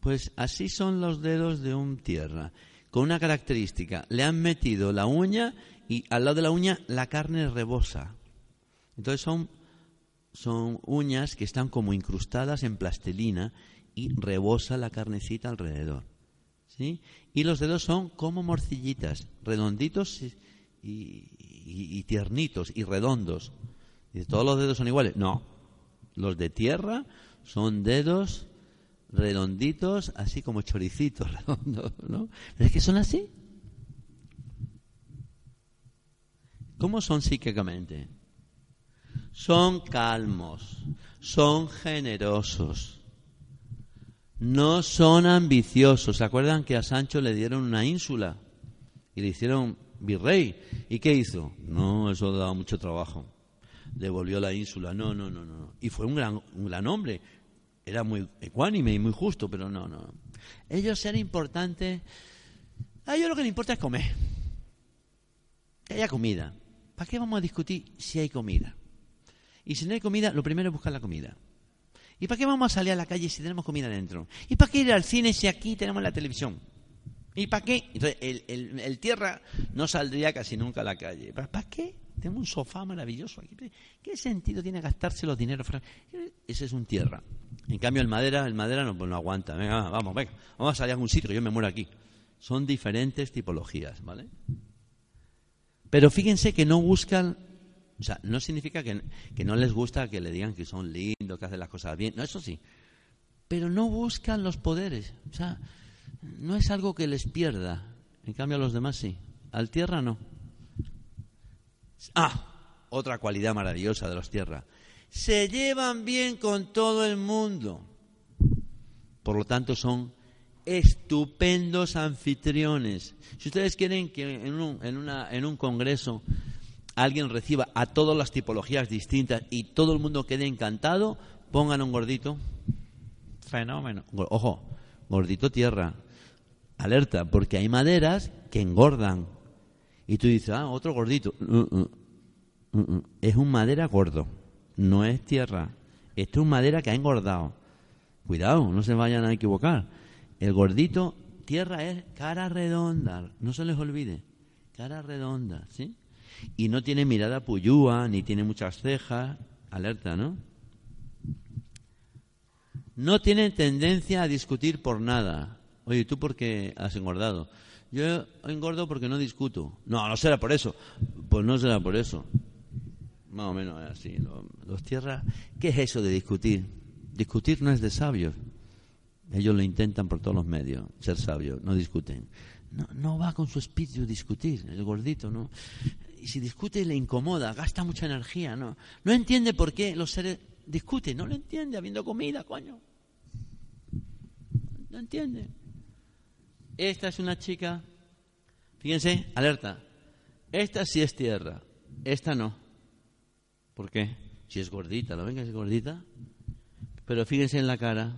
Pues así son los dedos de un tierra, con una característica. Le han metido la uña y al lado de la uña la carne rebosa. Entonces son, son uñas que están como incrustadas en plastilina y rebosa la carnecita alrededor. ¿sí? Y los dedos son como morcillitas, redonditos y, tiernitos y redondos. ¿Y todos los dedos son iguales? No. Los de tierra son dedos redonditos, así como choricitos redondos, ¿no? ¿Es que son así? ¿Cómo son psíquicamente? Son calmos, son generosos, no son ambiciosos. ¿Se acuerdan que a Sancho le dieron una ínsula y le hicieron virrey? ¿Y qué hizo? No, eso daba mucho trabajo. Devolvió la ínsula. No, no, no, no. Y fue un gran, un gran hombre era muy ecuánime y muy justo, pero no, no. Ellos eran importantes. A ellos lo que les importa es comer. Que haya comida. ¿Para qué vamos a discutir si hay comida? Y si no hay comida, lo primero es buscar la comida. ¿Y para qué vamos a salir a la calle si tenemos comida dentro? ¿Y para qué ir al cine si aquí tenemos la televisión? ¿Y para qué? Entonces, el, el tierra no saldría casi nunca a la calle. ¿Para qué? Tenemos un sofá maravilloso aquí. ¿Qué sentido tiene gastarse los dineros? Ese es un tierra. En cambio, el madera, el madera no, pues no aguanta. Venga, vamos, venga, vamos a salir a algún sitio, yo me muero aquí. Son diferentes tipologías, ¿vale? Pero fíjense que no buscan, o sea, no significa que, que no les gusta que le digan que son lindos, que hacen las cosas bien, no, eso sí. Pero no buscan los poderes, o sea, no es algo que les pierda. En cambio, a los demás sí. Al tierra no. Ah, otra cualidad maravillosa de los tierras. Se llevan bien con todo el mundo. Por lo tanto, son estupendos anfitriones. Si ustedes quieren que en un, en un congreso alguien reciba a todas las tipologías distintas y todo el mundo quede encantado, pongan un gordito. Fenómeno. Ojo, gordito tierra. Alerta, porque hay maderas que engordan. Y tú dices, ah, otro gordito. Mm, mm. Mm, es un madera gordo, no es tierra. Esto es madera que ha engordado. Cuidado, no se vayan a equivocar. El gordito, tierra es cara redonda, no se les olvide. Cara redonda, ¿sí? Y no tiene mirada puyúa, ni tiene muchas cejas. Alerta, ¿no? No tienen tendencia a discutir por nada. Oye, ¿tú por qué has engordado? Yo engordo porque no discuto. No, no será por eso. Pues no será por eso. Más o menos así. Los, tierras, ¿qué es eso de discutir? Discutir no es de sabios. Ellos lo intentan por todos los medios, ser sabios, no discuten. No, no va con su espíritu discutir, el gordito, ¿no? Y si discute le incomoda, gasta mucha energía, ¿no? No entiende por qué los seres discuten, no lo entiende habiendo comida, coño. No entiende. Esta es una chica, fíjense, alerta. Esta sí es tierra, esta no. ¿Por qué? Si es gordita, ¿lo ven que es gordita? Pero fíjense en la cara.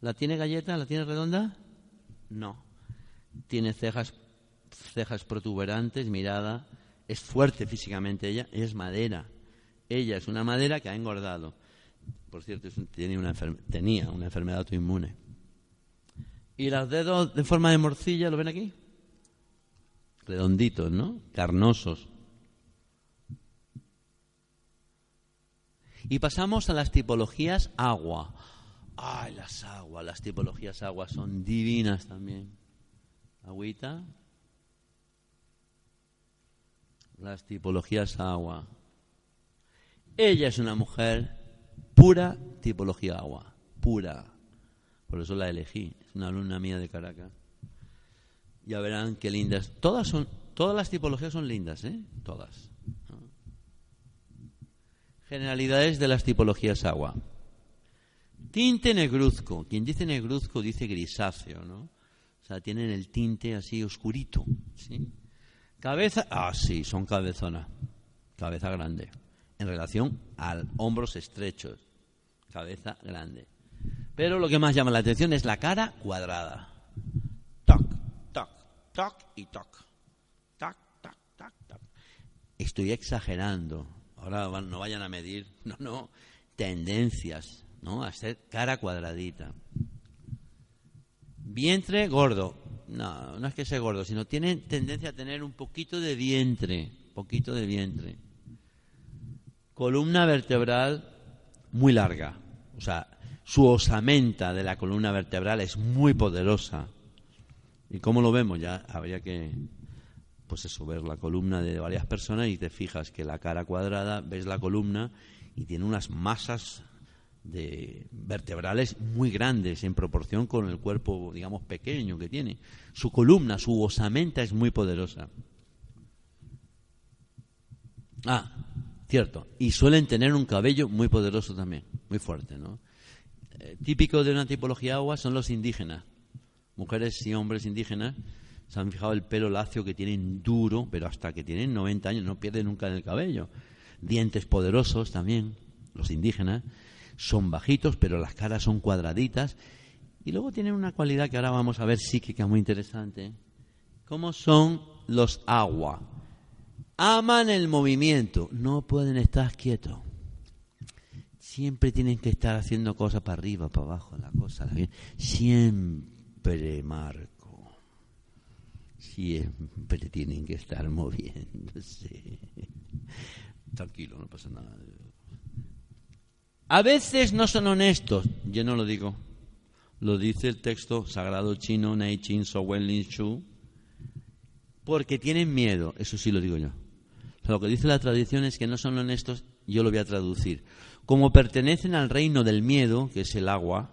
¿La tiene galleta? ¿La tiene redonda? No. Tiene cejas, cejas protuberantes, mirada. Es fuerte físicamente ella, es madera. Ella es una madera que ha engordado. Por cierto, tenía una enfermedad autoinmune. Y los dedos de forma de morcilla, ¿lo ven aquí? Redonditos, ¿no? Carnosos. Y pasamos a las tipologías agua. Ay, las aguas, las tipologías agua son divinas también. Agüita. Las tipologías agua. Ella es una mujer pura tipología agua, pura. Por eso la elegí. Es una alumna mía de Caracas. Ya verán qué lindas. Todas son, todas las tipologías son lindas, ¿eh? Todas. Generalidades de las tipologías agua. Tinte negruzco. Quien dice negruzco dice grisáceo, ¿no? O sea, tienen el tinte así oscurito, ¿sí? Cabeza, ah, sí, son cabezonas. Cabeza grande. En relación a hombros estrechos. Cabeza grande. Pero lo que más llama la atención es la cara cuadrada. Toc, toc, toc y toc. Toc, toc, toc, toc. Estoy exagerando ahora no vayan a medir, no, no, tendencias, ¿no? A ser cara cuadradita. Vientre gordo. No, no es que sea gordo, sino tiene tendencia a tener un poquito de vientre, poquito de vientre. Columna vertebral muy larga. O sea, su osamenta de la columna vertebral es muy poderosa. ¿Y cómo lo vemos? Ya habría que pues eso, ver la columna de varias personas y te fijas que la cara cuadrada, ves la columna y tiene unas masas de vertebrales muy grandes en proporción con el cuerpo, digamos, pequeño que tiene. Su columna, su osamenta es muy poderosa. Ah, cierto. Y suelen tener un cabello muy poderoso también, muy fuerte, ¿no? Eh, típico de una tipología agua son los indígenas, mujeres y hombres indígenas se han fijado el pelo lacio que tienen duro, pero hasta que tienen 90 años no pierden nunca el cabello. Dientes poderosos también, los indígenas. Son bajitos, pero las caras son cuadraditas. Y luego tienen una cualidad que ahora vamos a ver psíquica muy interesante. ¿Cómo son los agua? Aman el movimiento, no pueden estar quietos. Siempre tienen que estar haciendo cosas para arriba, para abajo, la cosa. Siempre, Marco siempre tienen que estar moviéndose. Tranquilo, no pasa nada. A veces no son honestos, yo no lo digo. Lo dice el texto sagrado chino Nei Chin So Wen Lin Shu, porque tienen miedo, eso sí lo digo yo. lo que dice la tradición es que no son honestos, yo lo voy a traducir. Como pertenecen al reino del miedo, que es el agua,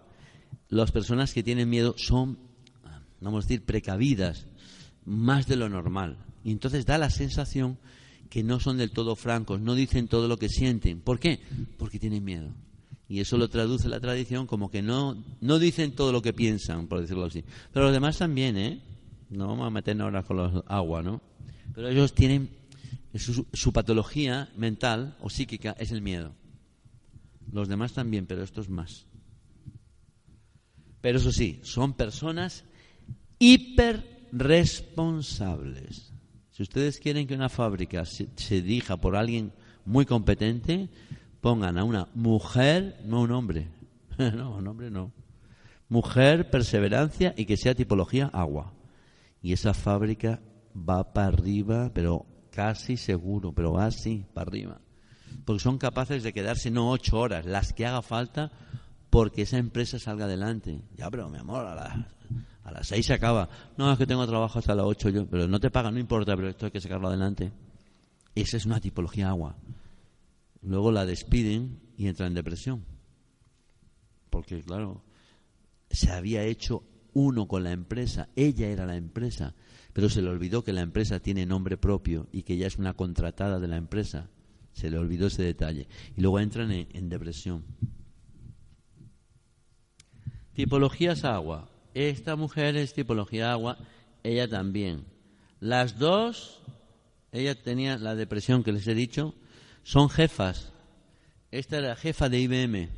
las personas que tienen miedo son, vamos a decir, precavidas, más de lo normal. Y entonces da la sensación que no son del todo francos, no dicen todo lo que sienten. ¿Por qué? Porque tienen miedo. Y eso lo traduce la tradición como que no, no dicen todo lo que piensan, por decirlo así. Pero los demás también, ¿eh? No vamos a meternos ahora con los agua, ¿no? Pero ellos tienen, su, patología mental o psíquica es el miedo. Los demás también, pero estos más. Pero eso sí, son personas hiper responsables. Si ustedes quieren que una fábrica se, dirija por alguien muy competente, pongan a una mujer, no un hombre. no, un hombre no. Mujer, perseverancia y que sea tipología agua. Y esa fábrica va para arriba, pero casi seguro, pero así, para arriba. Porque son capaces de quedarse no ocho horas, las que haga falta, porque esa empresa salga adelante. Ya, pero mi amor, a las a las seis se acaba. No, es que tengo trabajo hasta las ocho yo. Pero no te pagan, no importa, pero esto hay que sacarlo adelante. Esa es una tipología agua. Luego la despiden y entra en depresión. Porque, claro, se había hecho uno con la empresa, ella era la empresa, pero se le olvidó que la empresa tiene nombre propio y que ella es una contratada de la empresa. Se le olvidó ese detalle. Y luego entran en, depresión. Tipologías agua. Esta mujer es tipología agua, ella también. Las dos, ella tenía la depresión que les he dicho, son jefas. Esta era jefa de IBM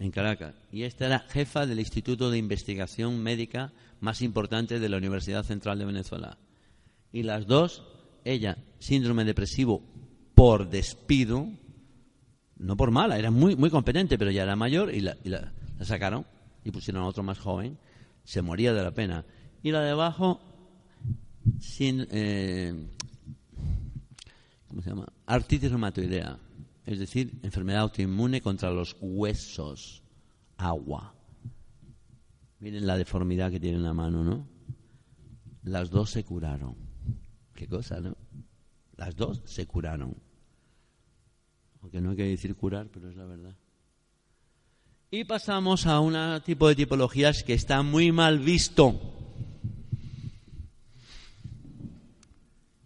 en Caracas y esta era jefa del Instituto de Investigación Médica más importante de la Universidad Central de Venezuela. Y las dos, ella, síndrome depresivo por despido, no por mala, era muy, muy competente, pero ya era mayor y la, sacaron y pusieron a otro más joven, se moría de la pena. Y la de abajo, sin, eh, ¿cómo se llama? Artritis reumatoidea, es decir, enfermedad autoinmune contra los huesos, agua. Miren la deformidad que tiene en la mano, ¿no? Las dos se curaron. Qué cosa, ¿no? Las dos se curaron. Aunque no hay que decir curar, pero es la verdad. Y pasamos a un tipo de tipologías que está muy mal visto.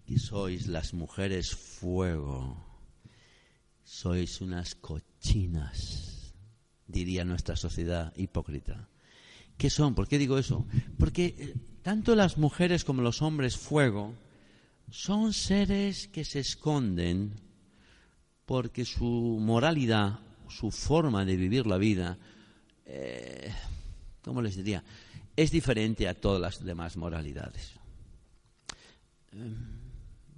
Y sois las mujeres fuego. Sois unas cochinas, diría nuestra sociedad hipócrita. ¿Qué son? ¿Por qué digo eso? Porque eh, tanto las mujeres como los hombres fuego son seres que se esconden porque su moralidad, su forma de vivir la vida, eh, ¿cómo les diría? Es diferente a todas las demás moralidades. Eh,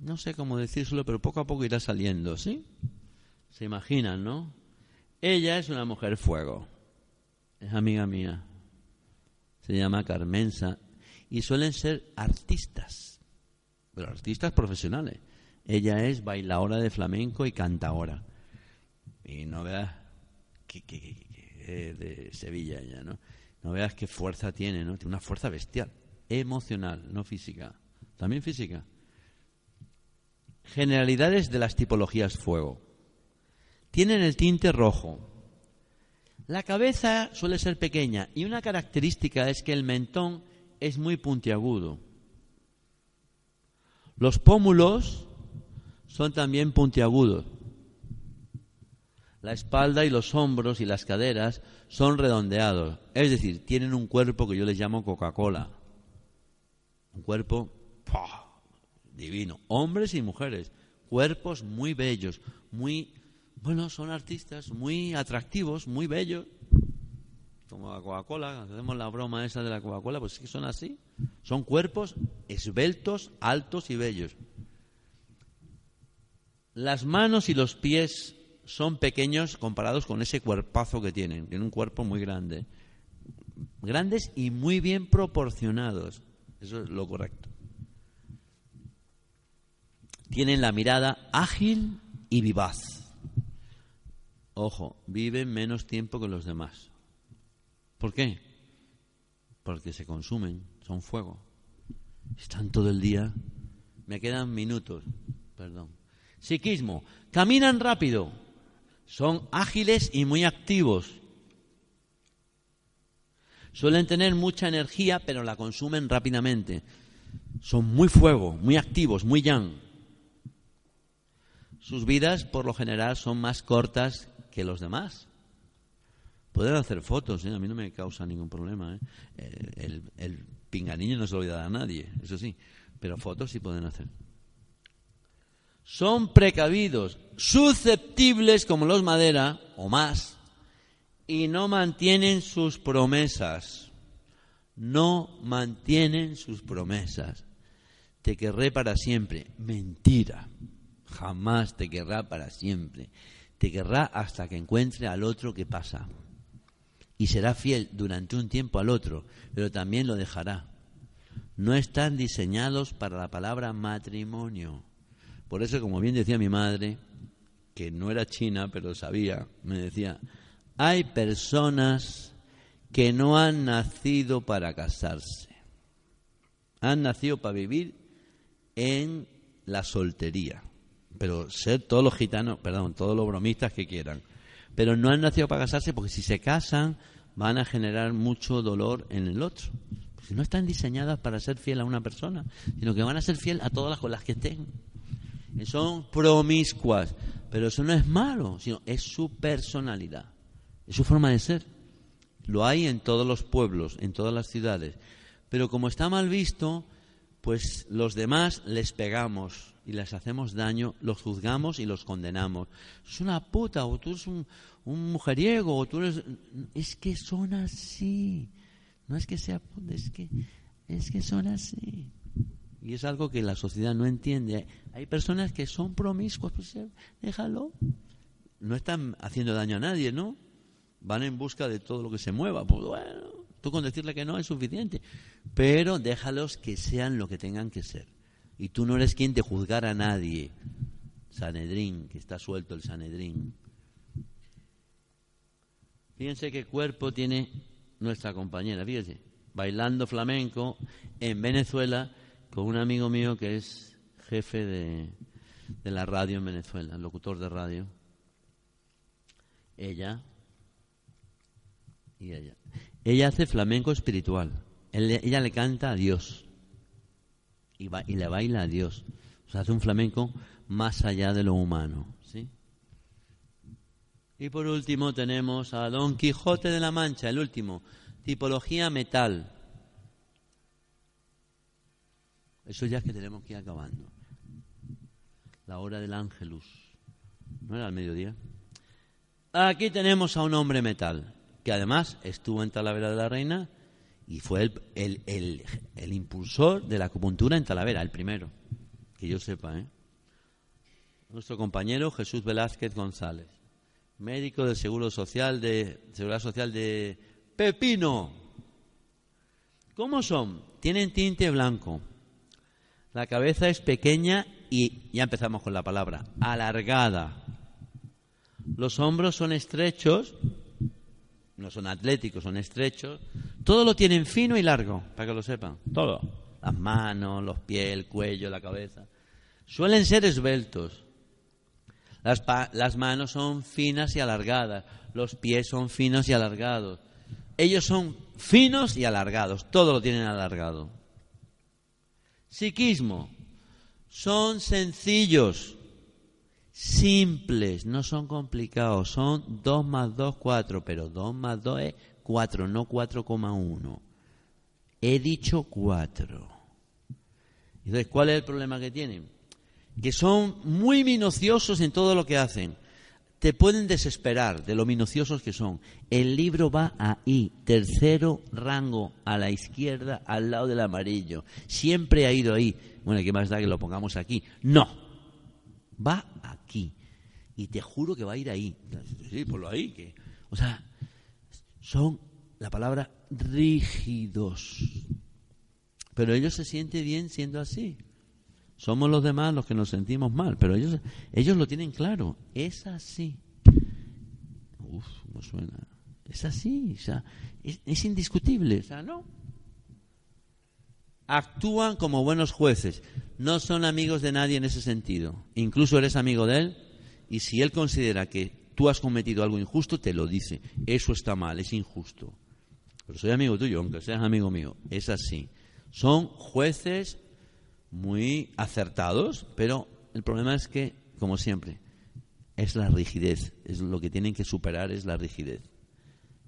no sé cómo decírselo, pero poco a poco irá saliendo, ¿sí? Se imaginan, ¿no? Ella es una mujer fuego, es amiga mía se llama Carmenza, y suelen ser artistas, pero artistas profesionales. Ella es bailadora de flamenco y cantaora. Y no veas que, de Sevilla ella, ¿no? No veas qué fuerza tiene, ¿no? Tiene una fuerza bestial, emocional, no física. También física. Generalidades de las tipologías fuego. Tienen el tinte rojo, la cabeza suele ser pequeña y una característica es que el mentón es muy puntiagudo. Los pómulos son también puntiagudos. La espalda y los hombros y las caderas son redondeados, es decir, tienen un cuerpo que yo les llamo Coca-Cola. Un cuerpo divino. Hombres y mujeres, cuerpos muy bellos, muy bueno, son artistas muy atractivos, muy bellos, como la Coca-Cola, hacemos la broma esa de la Coca-Cola, pues sí que son así. Son cuerpos esbeltos, altos y bellos. Las manos y los pies son pequeños comparados con ese cuerpazo que tienen. Tienen un cuerpo muy grande. Grandes y muy bien proporcionados. Eso es lo correcto. Tienen la mirada ágil y vivaz. Ojo, viven menos tiempo que los demás. ¿Por qué? Porque se consumen, son fuego. Están todo el día. Me quedan minutos, perdón. Psiquismo, caminan rápido, son ágiles y muy activos. Suelen tener mucha energía, pero la consumen rápidamente. Son muy fuego, muy activos, muy yang. Sus vidas, por lo general, son más cortas que los demás. Pueden hacer fotos, ¿eh? a mí no me causa ningún problema. ¿eh? El, el, pinganillo no se lo voy a dar a nadie, eso sí, pero fotos sí pueden hacer. Son precavidos, susceptibles como los madera o más, y no mantienen sus promesas. No mantienen sus promesas. Te querré para siempre. Mentira. Jamás te querrá para siempre te querrá hasta que encuentre al otro que pasa. Y será fiel durante un tiempo al otro, pero también lo dejará. No están diseñados para la palabra matrimonio. Por eso, como bien decía mi madre, que no era china, pero sabía, me decía, hay personas que no han nacido para casarse. Han nacido para vivir en la soltería pero ser todos los gitanos, perdón, todos los bromistas que quieran. Pero no han nacido para casarse porque si se casan van a generar mucho dolor en el otro. Porque no están diseñadas para ser fiel a una persona, sino que van a ser fiel a todas las con las que estén. Son promiscuas, pero eso no es malo, sino es su personalidad, es su forma de ser. Lo hay en todos los pueblos, en todas las ciudades. Pero como está mal visto, pues los demás les pegamos y les hacemos daño, los juzgamos y los condenamos. Es una puta, o tú eres un, mujeriego, o tú eres... Es que son así. No es que sea es que, es que son así. Y es algo que la sociedad no entiende. Hay personas que son promiscuas, pues déjalo. No están haciendo daño a nadie, ¿no? Van en busca de todo lo que se mueva. Pues bueno, Tú con decirle que no es suficiente. Pero déjalos que sean lo que tengan que ser. Y tú no eres quien de juzgar a nadie. Sanedrín, que está suelto el Sanedrín. Fíjense qué cuerpo tiene nuestra compañera, fíjense, bailando flamenco en Venezuela con un amigo mío que es jefe de, de la radio en Venezuela, locutor de radio. Ella y ella. Ella hace flamenco espiritual. ella le canta a Dios. Y, le baila a Dios. O sea, hace un flamenco más allá de lo humano. ¿sí? Y por último tenemos a Don Quijote de la Mancha, el último. Tipología metal. Eso ya es que tenemos que ir acabando. La hora del ángelus. ¿No era al mediodía? Aquí tenemos a un hombre metal que además estuvo en Talavera de la Reina y fue el, el, impulsor de la acupuntura en Talavera, el primero, que yo sepa. ¿eh? Nuestro compañero Jesús Velázquez González, médico del Seguro Social de Seguridad Social de Pepino. ¿Cómo son? Tienen tinte blanco. La cabeza es pequeña y ya empezamos con la palabra, alargada. Los hombros son estrechos no son atléticos, son estrechos. Todo lo tienen fino y largo, para que lo sepan. Todo. Las manos, los pies, el cuello, la cabeza. Suelen ser esbeltos. Las, las manos son finas y alargadas. Los pies son finos y alargados. Ellos son finos y alargados. Todo lo tienen alargado. Psiquismo. Son sencillos simples, no son complicados, son 2 más 2, 4, pero 2 más 2 es 4, no 4,1. He dicho 4. Entonces, ¿cuál es el problema que tienen? Que son muy minuciosos en todo lo que hacen. Te pueden desesperar de lo minuciosos que son. El libro va ahí, tercero rango, a la izquierda, al lado del amarillo. Siempre ha ido ahí. Bueno, ¿qué más da que lo pongamos aquí? No, va. Y te juro que va a ir ahí. Sí, lo ahí. Que... O sea, son la palabra rígidos. Pero ellos se sienten bien siendo así. Somos los demás los que nos sentimos mal, pero ellos, ellos lo tienen claro. Es así. Uf, ¿cómo suena? Es así, o sea, es, es indiscutible, o sea, no. Actúan como buenos jueces no son amigos de nadie en ese sentido. Incluso eres amigo de él y si él considera que tú has cometido algo injusto, te lo dice. Eso está mal, es injusto. Pero soy amigo tuyo, aunque seas amigo mío. Es así. Son jueces muy acertados, pero el problema es que, como siempre, es la rigidez. Es lo que tienen que superar es la rigidez.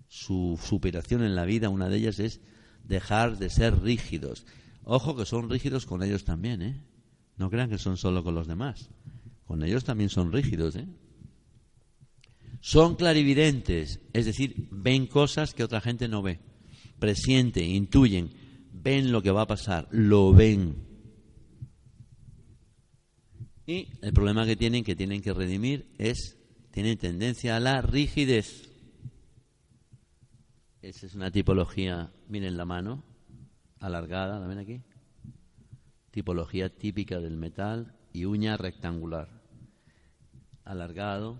Su superación en la vida, una de ellas es dejar de ser rígidos. Ojo que son rígidos con ellos también, ¿eh? No crean que son solo con los demás. Con ellos también son rígidos, ¿eh? Son clarividentes, es decir, ven cosas que otra gente no ve. Presienten, intuyen, ven lo que va a pasar, lo ven. Y el problema que tienen, que tienen que redimir, es, tienen tendencia a la rigidez. Esa es una tipología, miren la mano, alargada, ¿la ven aquí? Tipología típica del metal y uña rectangular. Alargado.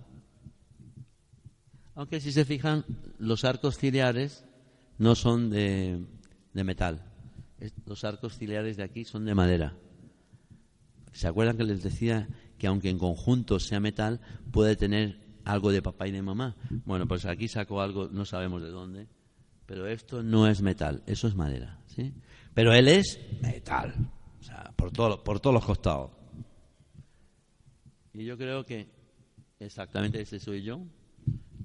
Aunque si se fijan, los arcos ciliares no son de, de metal. Los arcos ciliares de aquí son de madera. ¿Se acuerdan que les decía que aunque en conjunto sea metal, puede tener algo de papá y de mamá? Bueno, pues aquí saco algo, no sabemos de dónde, pero esto no es metal, eso es madera, ¿sí? Pero él es metal, o sea, por, todo, por todos los costados. Y yo creo que exactamente ese soy yo.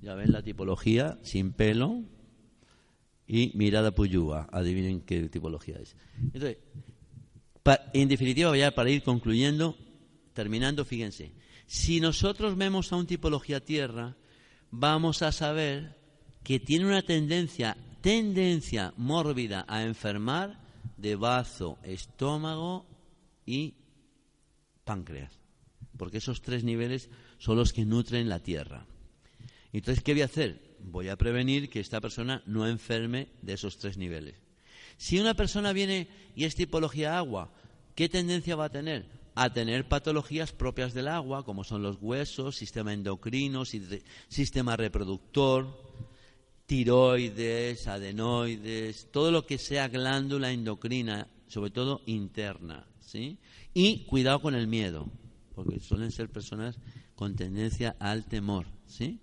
Ya ven la tipología, sin pelo y mirada puyúa. Adivinen qué tipología es. Entonces, en definitiva, ya para ir concluyendo, terminando, fíjense, si nosotros vemos a un tipología tierra, vamos a saber que tiene una tendencia, tendencia mórbida a enfermar de bazo, estómago y páncreas, porque esos tres niveles son los que nutren la tierra. Entonces, ¿qué voy a hacer? Voy a prevenir que esta persona no enferme de esos tres niveles. Si una persona viene y es tipología agua, ¿qué tendencia va a tener? A tener patologías propias del agua, como son los huesos, sistema endocrino, sistema reproductor, tiroides, adenoides, todo lo que sea glándula endocrina, sobre todo interna, ¿sí? Y cuidado con el miedo, porque suelen ser personas con tendencia al temor, ¿sí?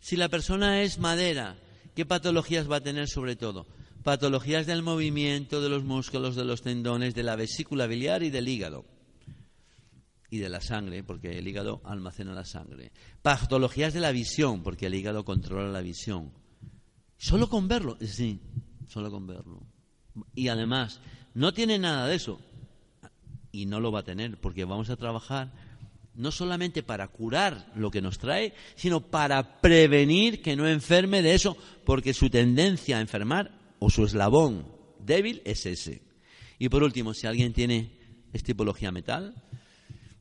Si la persona es madera, ¿qué patologías va a tener sobre todo? patologías del movimiento de los músculos, de los tendones, de la vesícula biliar y del hígado. Y de la sangre, porque el hígado almacena la sangre. Patologías de la visión, porque el hígado controla la visión. Solo con verlo, sí, solo con verlo. Y además, no tiene nada de eso. Y no lo va a tener, porque vamos a trabajar no solamente para curar lo que nos trae, sino para prevenir que no enferme de eso, porque su tendencia a enfermar o su eslabón débil es ese. Y por último, si alguien tiene esta tipología metal,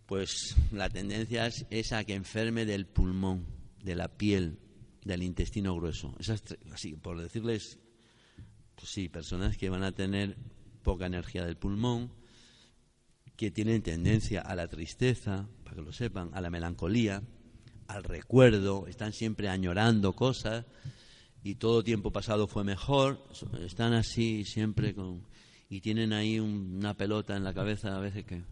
pues la tendencia es, a que enferme del pulmón, de la piel, del intestino grueso. Esas, así, por decirles, pues sí, personas que van a tener poca energía del pulmón, que tienen tendencia a la tristeza, para que lo sepan, a la melancolía, al recuerdo, están siempre añorando cosas, y todo tiempo pasado fue mejor, están así siempre con y tienen ahí una pelota en la cabeza a veces que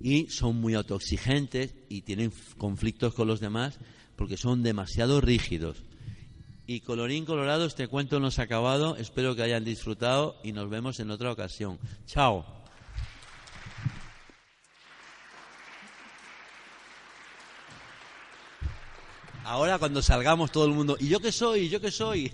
y son muy autoexigentes y tienen conflictos con los demás porque son demasiado rígidos. Y colorín colorado, este cuento no se ha acabado, espero que hayan disfrutado y nos vemos en otra ocasión. Chao. Ahora cuando salgamos todo el mundo, ¿y yo qué soy? ¿Y yo qué soy?